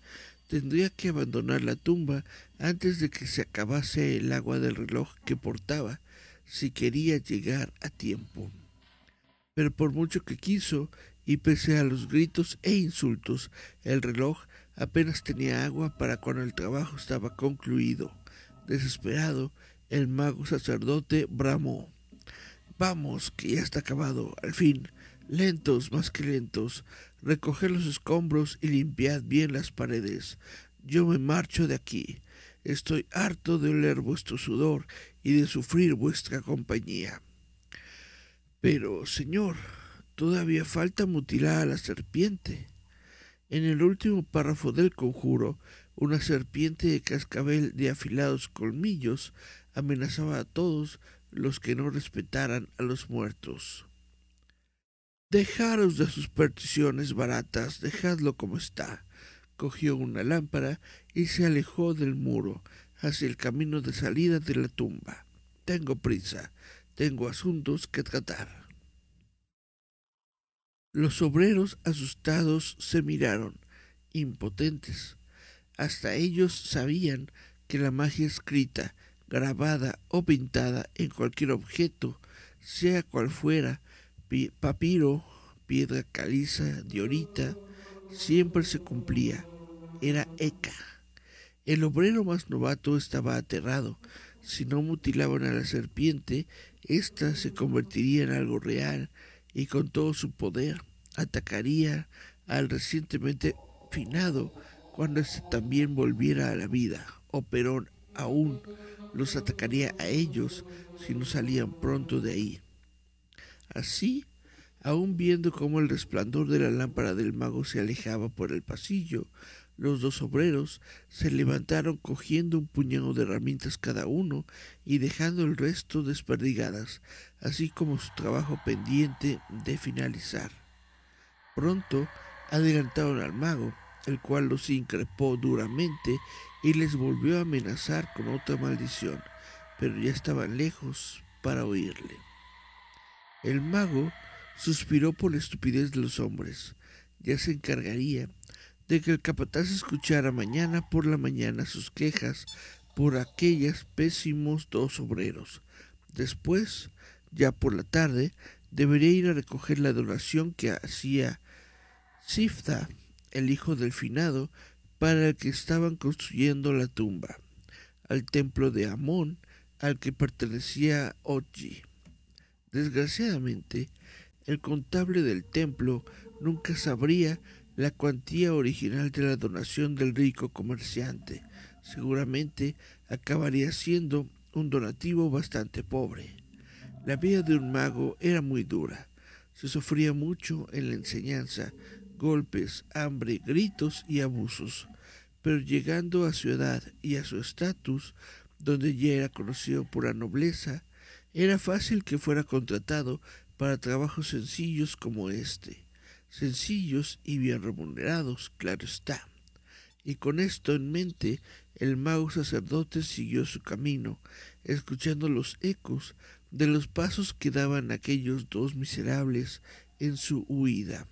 A: tendría que abandonar la tumba antes de que se acabase el agua del reloj que portaba, si quería llegar a tiempo. Pero por mucho que quiso, y pese a los gritos e insultos, el reloj apenas tenía agua para cuando el trabajo estaba concluido. Desesperado, el mago sacerdote bramó. Vamos, que ya está acabado, al fin. Lentos, más que lentos. Recoged los escombros y limpiad bien las paredes. Yo me marcho de aquí. Estoy harto de oler vuestro sudor y de sufrir vuestra compañía. Pero, señor, todavía falta mutilar a la serpiente. En el último párrafo del conjuro, una serpiente de cascabel de afilados colmillos amenazaba a todos los que no respetaran a los muertos. Dejaros de supersticiones baratas, dejadlo como está. Cogió una lámpara y se alejó del muro hacia el camino de salida de la tumba. Tengo prisa, tengo asuntos que tratar. Los obreros asustados se miraron, impotentes. Hasta ellos sabían que la magia escrita grabada o pintada en cualquier objeto, sea cual fuera, papiro, piedra caliza, diorita, siempre se cumplía. Era Eka. El obrero más novato estaba aterrado. Si no mutilaban a la serpiente, ésta se convertiría en algo real y con todo su poder atacaría al recientemente finado cuando éste también volviera a la vida, o Perón aún los atacaría a ellos si no salían pronto de ahí. Así, aun viendo cómo el resplandor de la lámpara del mago se alejaba por el pasillo, los dos obreros se levantaron cogiendo un puñado de herramientas cada uno y dejando el resto desperdigadas, así como su trabajo pendiente de finalizar. Pronto adelantaron al mago, el cual los increpó duramente y les volvió a amenazar con otra maldición, pero ya estaban lejos para oírle. El mago suspiró por la estupidez de los hombres. Ya se encargaría de que el capataz escuchara mañana por la mañana sus quejas por aquellos pésimos dos obreros. Después, ya por la tarde, debería ir a recoger la donación que hacía Sifta, el hijo del finado, para el que estaban construyendo la tumba, al templo de Amón al que pertenecía Oji. Desgraciadamente, el contable del templo nunca sabría la cuantía original de la donación del rico comerciante. seguramente acabaría siendo un donativo bastante pobre. La vida de un mago era muy dura. Se sufría mucho en la enseñanza, golpes, hambre, gritos y abusos. Pero llegando a su edad y a su estatus, donde ya era conocido por la nobleza, era fácil que fuera contratado para trabajos sencillos como este, sencillos y bien remunerados, claro está. Y con esto en mente, el mago sacerdote siguió su camino, escuchando los ecos de los pasos que daban aquellos dos miserables en su huida.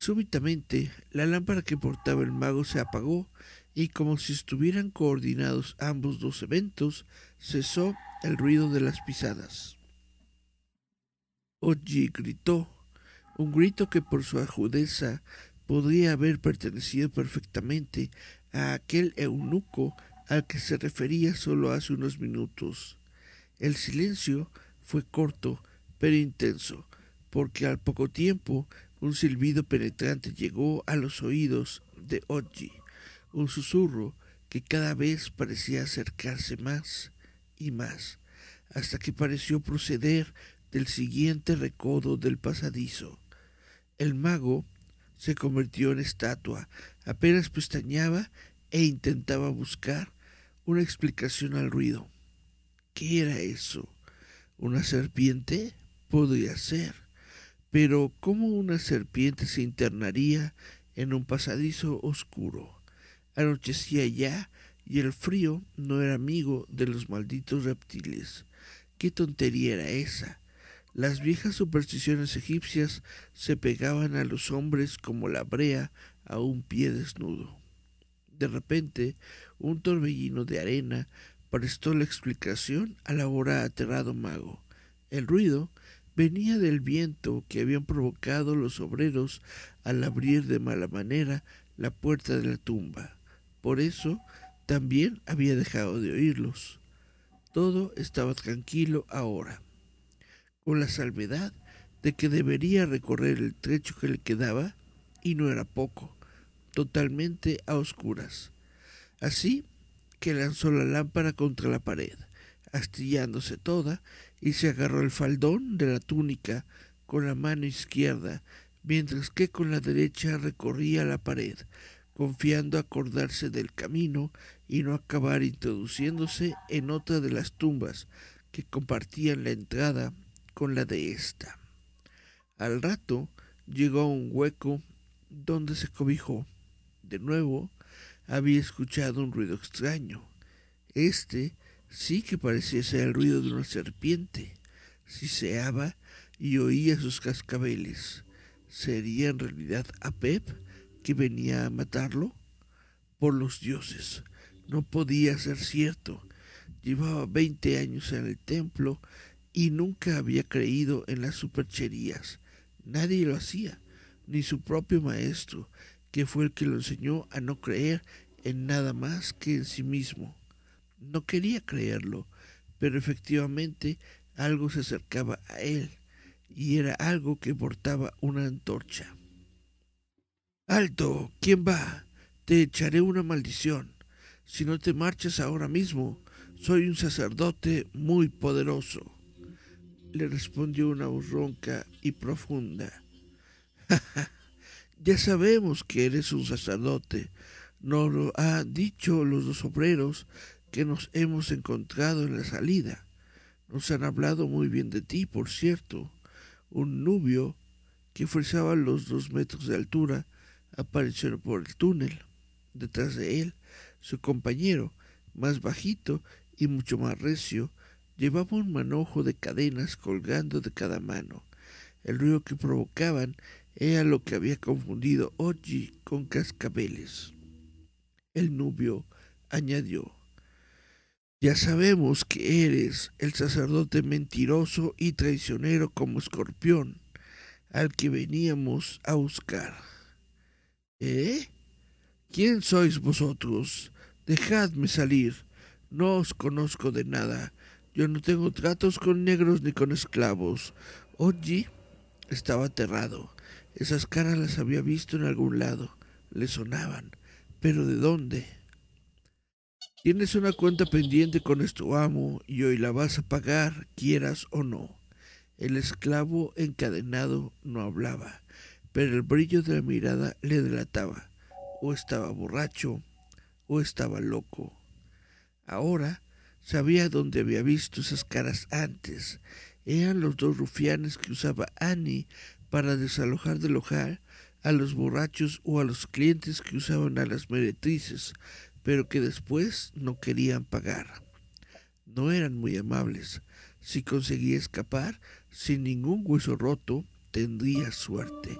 A: Súbitamente, la lámpara que portaba el mago se apagó y como si estuvieran coordinados ambos dos eventos, cesó el ruido de las pisadas. Oji gritó, un grito que por su agudeza podría haber pertenecido perfectamente a aquel eunuco al que se refería solo hace unos minutos. El silencio fue corto, pero intenso, porque al poco tiempo un silbido penetrante llegó a los oídos de Oji, un susurro que cada vez parecía acercarse más y más, hasta que pareció proceder del siguiente recodo del pasadizo. El mago se convirtió en estatua, apenas pestañeaba e intentaba buscar una explicación al ruido. ¿Qué era eso? ¿Una serpiente? Podría ser. Pero ¿cómo una serpiente se internaría en un pasadizo oscuro? Anochecía ya y el frío no era amigo de los malditos reptiles. ¿Qué tontería era esa? Las viejas supersticiones egipcias se pegaban a los hombres como la brea a un pie desnudo. De repente, un torbellino de arena prestó la explicación al ahora aterrado mago. El ruido venía del viento que habían provocado los obreros al abrir de mala manera la puerta de la tumba. Por eso también había dejado de oírlos. Todo estaba tranquilo ahora, con la salvedad de que debería recorrer el trecho que le quedaba, y no era poco, totalmente a oscuras. Así que lanzó la lámpara contra la pared, astillándose toda, y se agarró el faldón de la túnica con la mano izquierda, mientras que con la derecha recorría la pared, confiando acordarse del camino y no acabar introduciéndose en otra de las tumbas que compartían la entrada con la de ésta. Al rato llegó a un hueco donde se cobijó. De nuevo había escuchado un ruido extraño. Este sí que parecía ser el ruido de una serpiente. Siseaba y oía sus cascabeles. ¿Sería en realidad a Pep que venía a matarlo? Por los dioses, no podía ser cierto. Llevaba veinte años en el templo y nunca había creído en las supercherías. Nadie lo hacía, ni su propio maestro, que fue el que lo enseñó a no creer en nada más que en sí mismo. No quería creerlo, pero efectivamente algo se acercaba a él, y era algo que portaba una antorcha. Alto, ¿quién va? Te echaré una maldición. Si no te marchas ahora mismo, soy un sacerdote muy poderoso. Le respondió una voz ronca y profunda. Ya sabemos que eres un sacerdote. Nos lo han dicho los dos obreros que nos hemos encontrado en la salida. Nos han hablado muy bien de ti, por cierto. Un nubio que frisaba los dos metros de altura apareció por el túnel. Detrás de él, su compañero, más bajito y mucho más recio, llevaba un manojo de cadenas colgando de cada mano. El ruido que provocaban era lo que había confundido Oji con cascabeles. El nubio añadió, Ya sabemos que eres el sacerdote mentiroso y traicionero como escorpión, al que veníamos a buscar. ¿Eh? ¿Quién sois vosotros? Dejadme salir. No os conozco de nada. Yo no tengo tratos con negros ni con esclavos. Oji estaba aterrado. Esas caras las había visto en algún lado. Le sonaban. ¿Pero de dónde? Tienes una cuenta pendiente con nuestro amo y hoy la vas a pagar, quieras o no. El esclavo encadenado no hablaba, pero el brillo de la mirada le delataba. O estaba borracho o estaba loco. Ahora sabía dónde había visto esas caras antes. Eran los dos rufianes que usaba Annie para desalojar del hogar a los borrachos o a los clientes que usaban a las meretrices, pero que después no querían pagar. No eran muy amables. Si conseguía escapar sin ningún hueso roto, tendría suerte.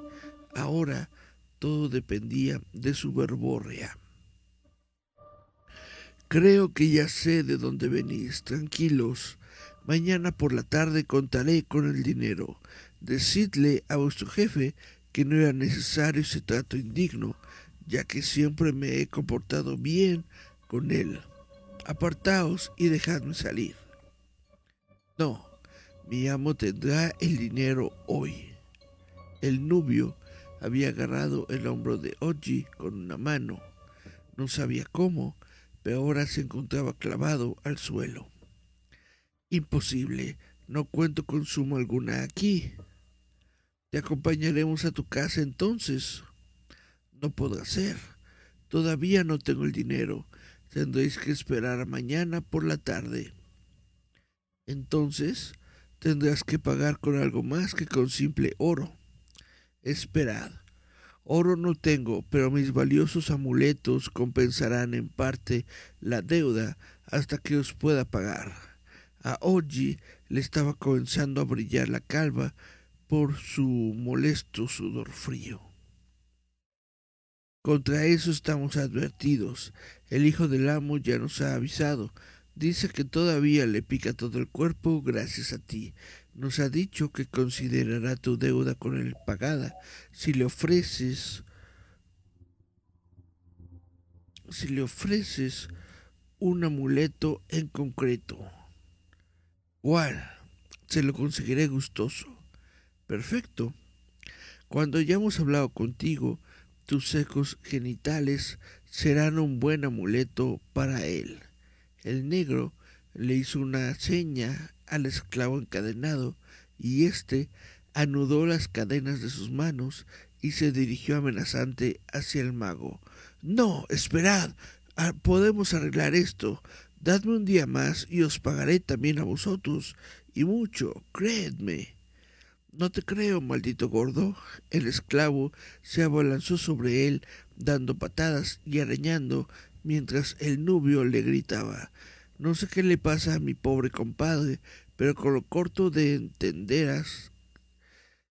A: Ahora todo dependía de su verborrea. Creo que ya sé de dónde venís. Tranquilos. Mañana por la tarde contaré con el dinero. Decidle a vuestro jefe que no era necesario ese trato indigno, ya que siempre me he comportado bien con él. Apartaos y dejadme salir. No, mi amo tendrá el dinero hoy. El nubio había agarrado el hombro de Oji con una mano. No sabía cómo, pero ahora se encontraba clavado al suelo. Imposible, no cuento con suma alguna aquí. Te acompañaremos a tu casa entonces. No podrá ser. Todavía no tengo el dinero. Tendréis que esperar mañana por la tarde. Entonces tendrás que pagar con algo más que con simple oro. Esperad. Oro no tengo, pero mis valiosos amuletos compensarán en parte la deuda hasta que os pueda pagar. A Oji le estaba comenzando a brillar la calva por su molesto sudor frío. Contra eso estamos advertidos. El hijo del amo ya nos ha avisado. Dice que todavía le pica todo el cuerpo gracias a ti. Nos ha dicho que considerará tu deuda con él pagada si le ofreces si le ofreces un amuleto en concreto. ¿Cuál? Se lo conseguiré gustoso. Perfecto. Cuando hayamos hablado contigo, tus secos genitales serán un buen amuleto para él. El negro le hizo una seña al esclavo encadenado y éste anudó las cadenas de sus manos y se dirigió amenazante hacia el mago. No, esperad. Ah, podemos arreglar esto. Dadme un día más y os pagaré también a vosotros. Y mucho, creedme. No te creo, maldito gordo. El esclavo se abalanzó sobre él, dando patadas y arañando, mientras el nubio le gritaba No sé qué le pasa a mi pobre compadre, pero con lo corto de entenderas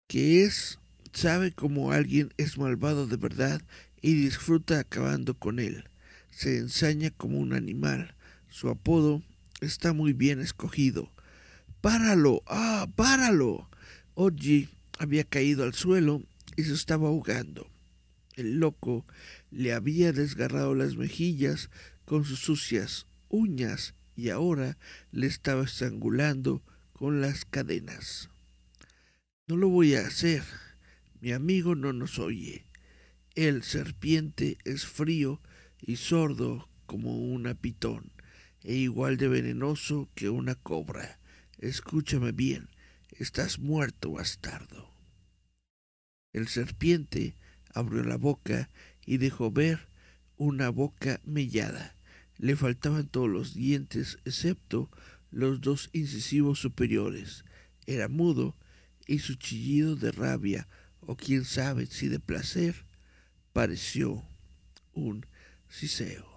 A: que es, sabe como alguien es malvado de verdad y disfruta acabando con él. Se ensaña como un animal. Su apodo está muy bien escogido. ¡Páralo! ¡Ah! ¡Páralo! Oji había caído al suelo y se estaba ahogando. El loco le había desgarrado las mejillas con sus sucias uñas y ahora le estaba estrangulando con las cadenas. No lo voy a hacer. Mi amigo no nos oye. El serpiente es frío y sordo como un pitón, e igual de venenoso que una cobra. Escúchame bien. Estás muerto, bastardo. El serpiente abrió la boca y dejó ver una boca mellada. Le faltaban todos los dientes excepto los dos incisivos superiores. Era mudo y su chillido de rabia, o quién sabe si de placer, pareció un siseo.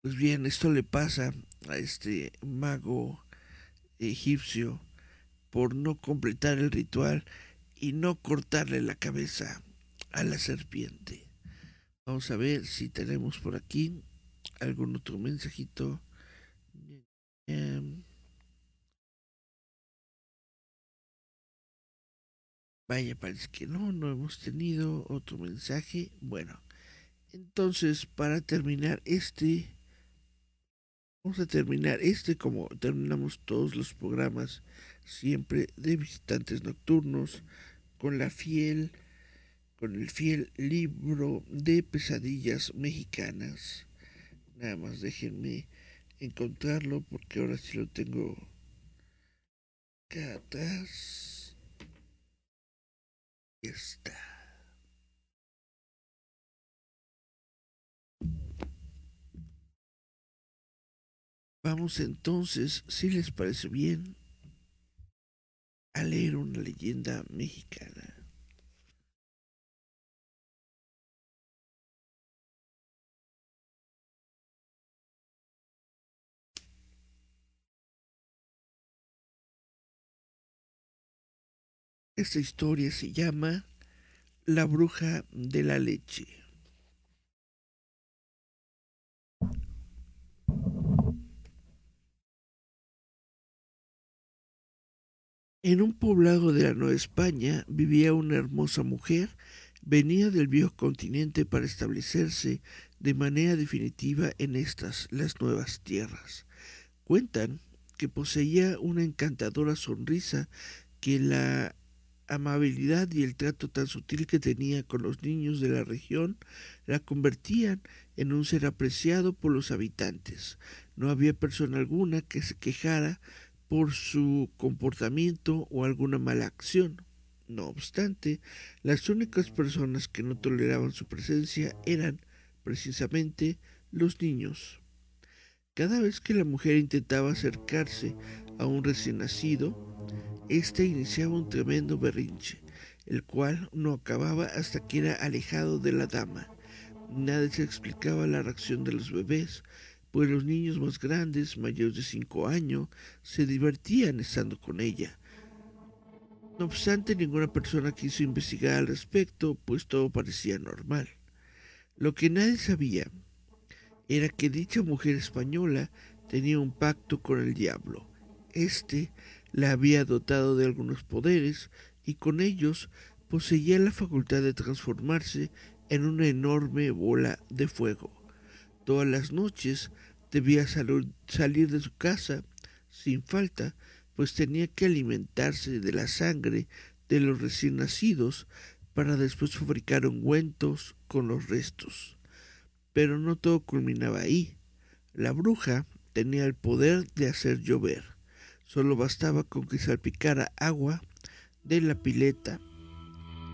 A: Pues bien, esto le pasa a este mago egipcio por no completar el ritual y no cortarle la cabeza a la serpiente. Vamos a ver si tenemos por aquí algún otro mensajito. Vaya, parece que no, no hemos tenido otro mensaje. Bueno, entonces para terminar este Vamos a terminar este como terminamos todos los programas siempre de visitantes nocturnos con la fiel con el fiel libro de pesadillas mexicanas. Nada más déjenme encontrarlo porque ahora sí lo tengo. Y está. Vamos entonces, si les parece bien, a leer una leyenda mexicana. Esta historia se llama La bruja de la leche. En un poblado de la Nueva España vivía una hermosa mujer, venía del viejo continente para establecerse de manera definitiva en estas, las nuevas tierras. Cuentan que poseía una encantadora sonrisa que la amabilidad y el trato tan sutil que tenía con los niños de la región la convertían en un ser apreciado por los habitantes. No había persona alguna que se quejara por su comportamiento o alguna mala acción. No obstante, las únicas personas que no toleraban su presencia eran precisamente los niños. Cada vez que la mujer intentaba acercarse a un recién nacido, este iniciaba un tremendo berrinche, el cual no acababa hasta que era alejado de la dama. Nadie se explicaba la reacción de los bebés, pues los niños más grandes, mayores de cinco años, se divertían estando con ella. No obstante, ninguna persona quiso investigar al respecto, pues todo parecía normal. Lo que nadie sabía era que dicha mujer española tenía un pacto con el diablo. Este la había dotado de algunos poderes y con ellos poseía la facultad de transformarse en una enorme bola de fuego. Todas las noches debía salir de su casa sin falta, pues tenía que alimentarse de la sangre de los recién nacidos para después fabricar ungüentos con los restos. Pero no todo culminaba ahí. La bruja tenía el poder de hacer llover. Solo bastaba con que salpicara agua de la pileta.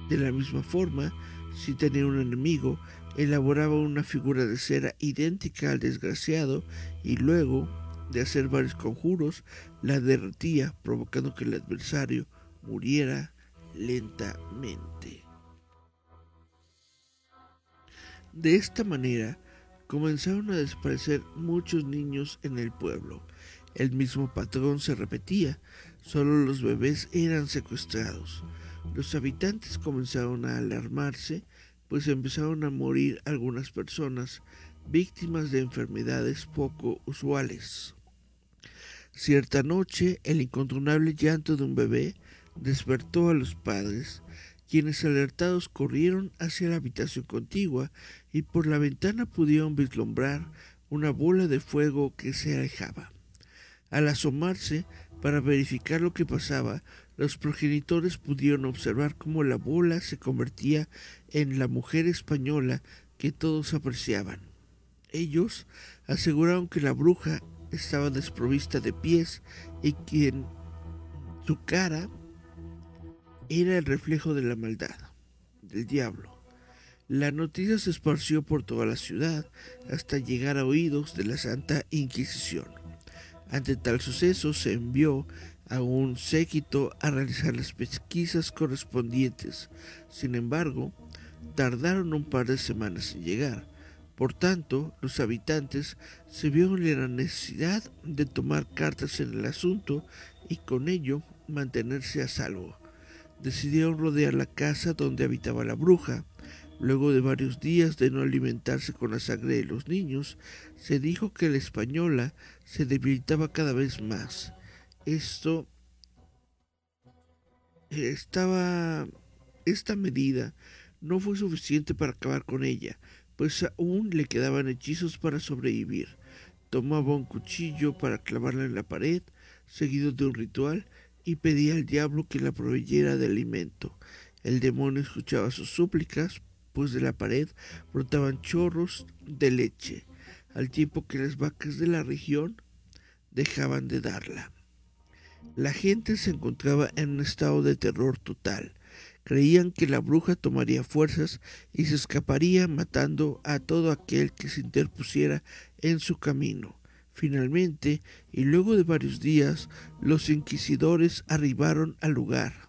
A: De la misma forma, si tenía un enemigo, elaboraba una figura de cera idéntica al desgraciado y luego de hacer varios conjuros, la derretía, provocando que el adversario muriera lentamente. De esta manera, comenzaron a desaparecer muchos niños en el pueblo, el mismo patrón se repetía, solo los bebés eran secuestrados. Los habitantes comenzaron a alarmarse, pues empezaron a morir algunas personas víctimas de enfermedades poco usuales. Cierta noche, el incontrolable llanto de un bebé despertó a los padres, quienes alertados corrieron hacia la habitación contigua y por la ventana pudieron vislumbrar una bola de fuego que se alejaba. Al asomarse para verificar lo que pasaba, los progenitores pudieron observar cómo la bola se convertía en la mujer española que todos apreciaban. Ellos aseguraron que la bruja estaba desprovista de pies y que en su cara era el reflejo de la maldad, del diablo. La noticia se esparció por toda la ciudad hasta llegar a oídos de la Santa Inquisición. Ante tal suceso se envió a un séquito a realizar las pesquisas correspondientes. Sin embargo, tardaron un par de semanas en llegar. Por tanto, los habitantes se vieron en la necesidad de tomar cartas en el asunto y con ello mantenerse a salvo. Decidieron rodear la casa donde habitaba la bruja, Luego de varios días de no alimentarse con la sangre de los niños, se dijo que la española se debilitaba cada vez más. Esto estaba esta medida no fue suficiente para acabar con ella, pues aún le quedaban hechizos para sobrevivir. Tomaba un cuchillo para clavarla en la pared, seguido de un ritual, y pedía al diablo que la proveyera de alimento. El demonio escuchaba sus súplicas, pues de la pared brotaban chorros de leche, al tiempo que las vacas de la región dejaban de darla. La gente se encontraba en un estado de terror total. Creían que la bruja tomaría fuerzas y se escaparía matando a todo aquel que se interpusiera en su camino. Finalmente, y luego de varios días, los inquisidores arribaron al lugar.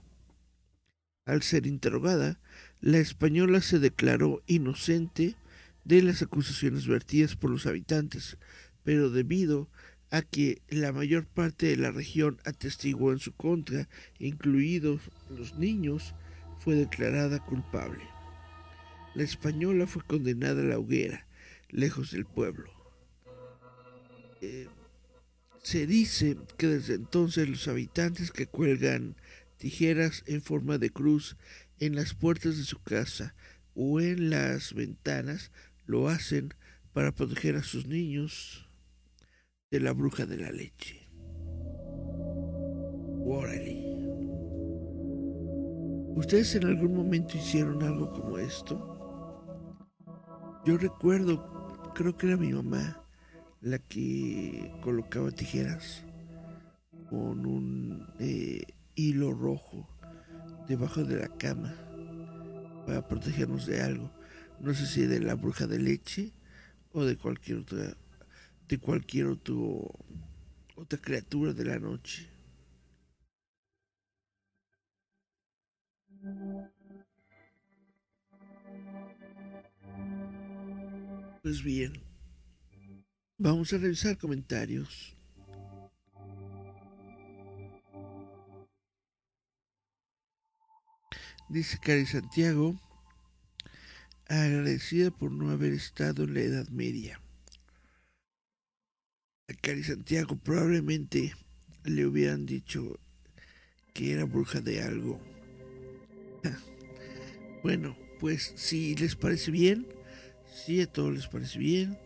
A: Al ser interrogada, la española se declaró inocente de las acusaciones vertidas por los habitantes, pero debido a que la mayor parte de la región atestiguó en su contra, incluidos los niños, fue declarada culpable. La española fue condenada a la hoguera, lejos del pueblo. Eh, se dice que desde entonces los habitantes que cuelgan tijeras en forma de cruz en las puertas de su casa o en las ventanas lo hacen para proteger a sus niños de la bruja de la leche. ¿Ustedes en algún momento hicieron algo como esto? Yo recuerdo, creo que era mi mamá la que colocaba tijeras con un eh, hilo rojo debajo de la cama para protegernos de algo. No sé si de la bruja de leche o de cualquier otra de cualquier otro otra criatura de la noche. Pues bien, vamos a revisar comentarios. Dice Cari Santiago, agradecida por no haber estado en la Edad Media. A Cari Santiago probablemente le hubieran dicho que era bruja de algo. bueno, pues si les parece bien, si a todos les parece bien,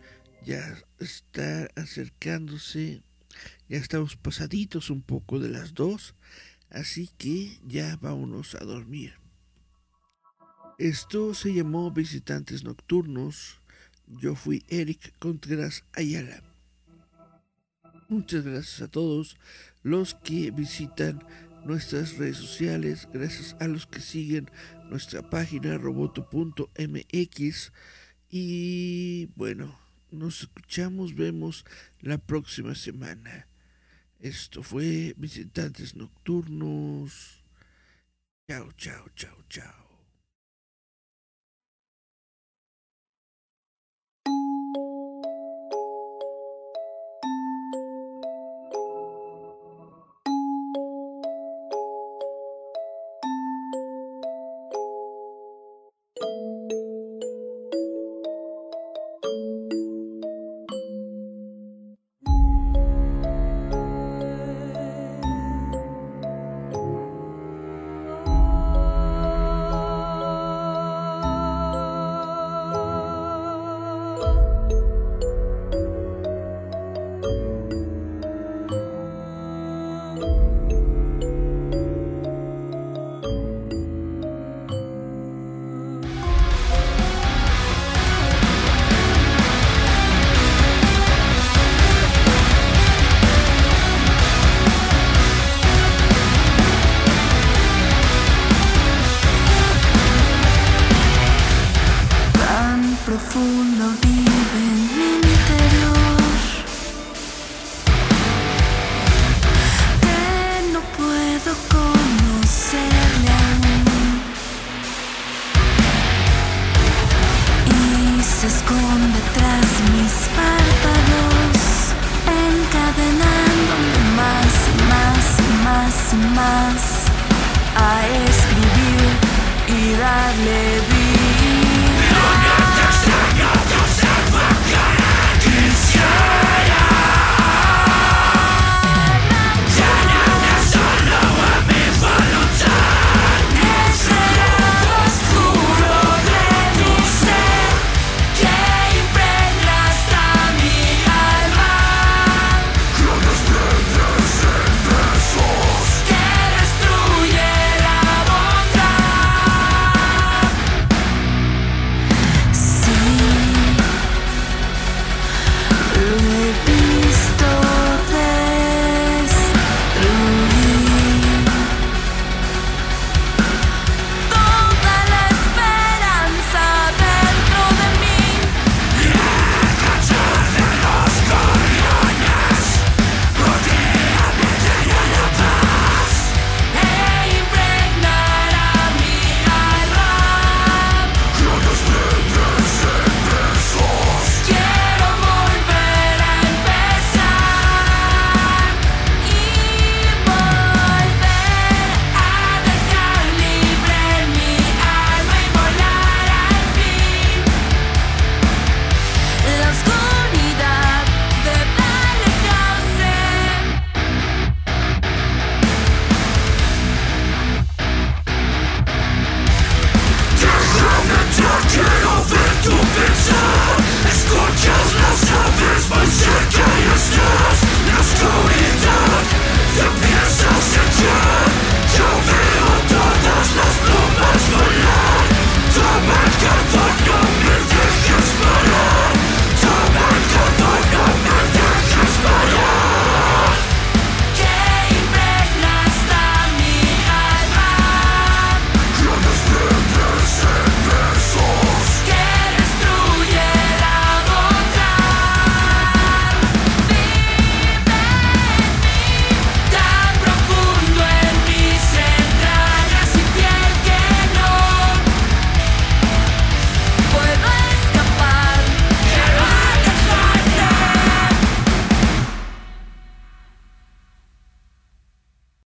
A: ya está acercándose, ya estamos pasaditos un poco de las dos, así que ya vámonos a dormir. Esto se llamó Visitantes Nocturnos. Yo fui Eric Contreras Ayala. Muchas gracias a todos los que visitan nuestras redes sociales, gracias a los que siguen nuestra página roboto.mx y bueno, nos escuchamos, vemos la próxima semana. Esto fue Visitantes Nocturnos. Chao, chao, chao, chao.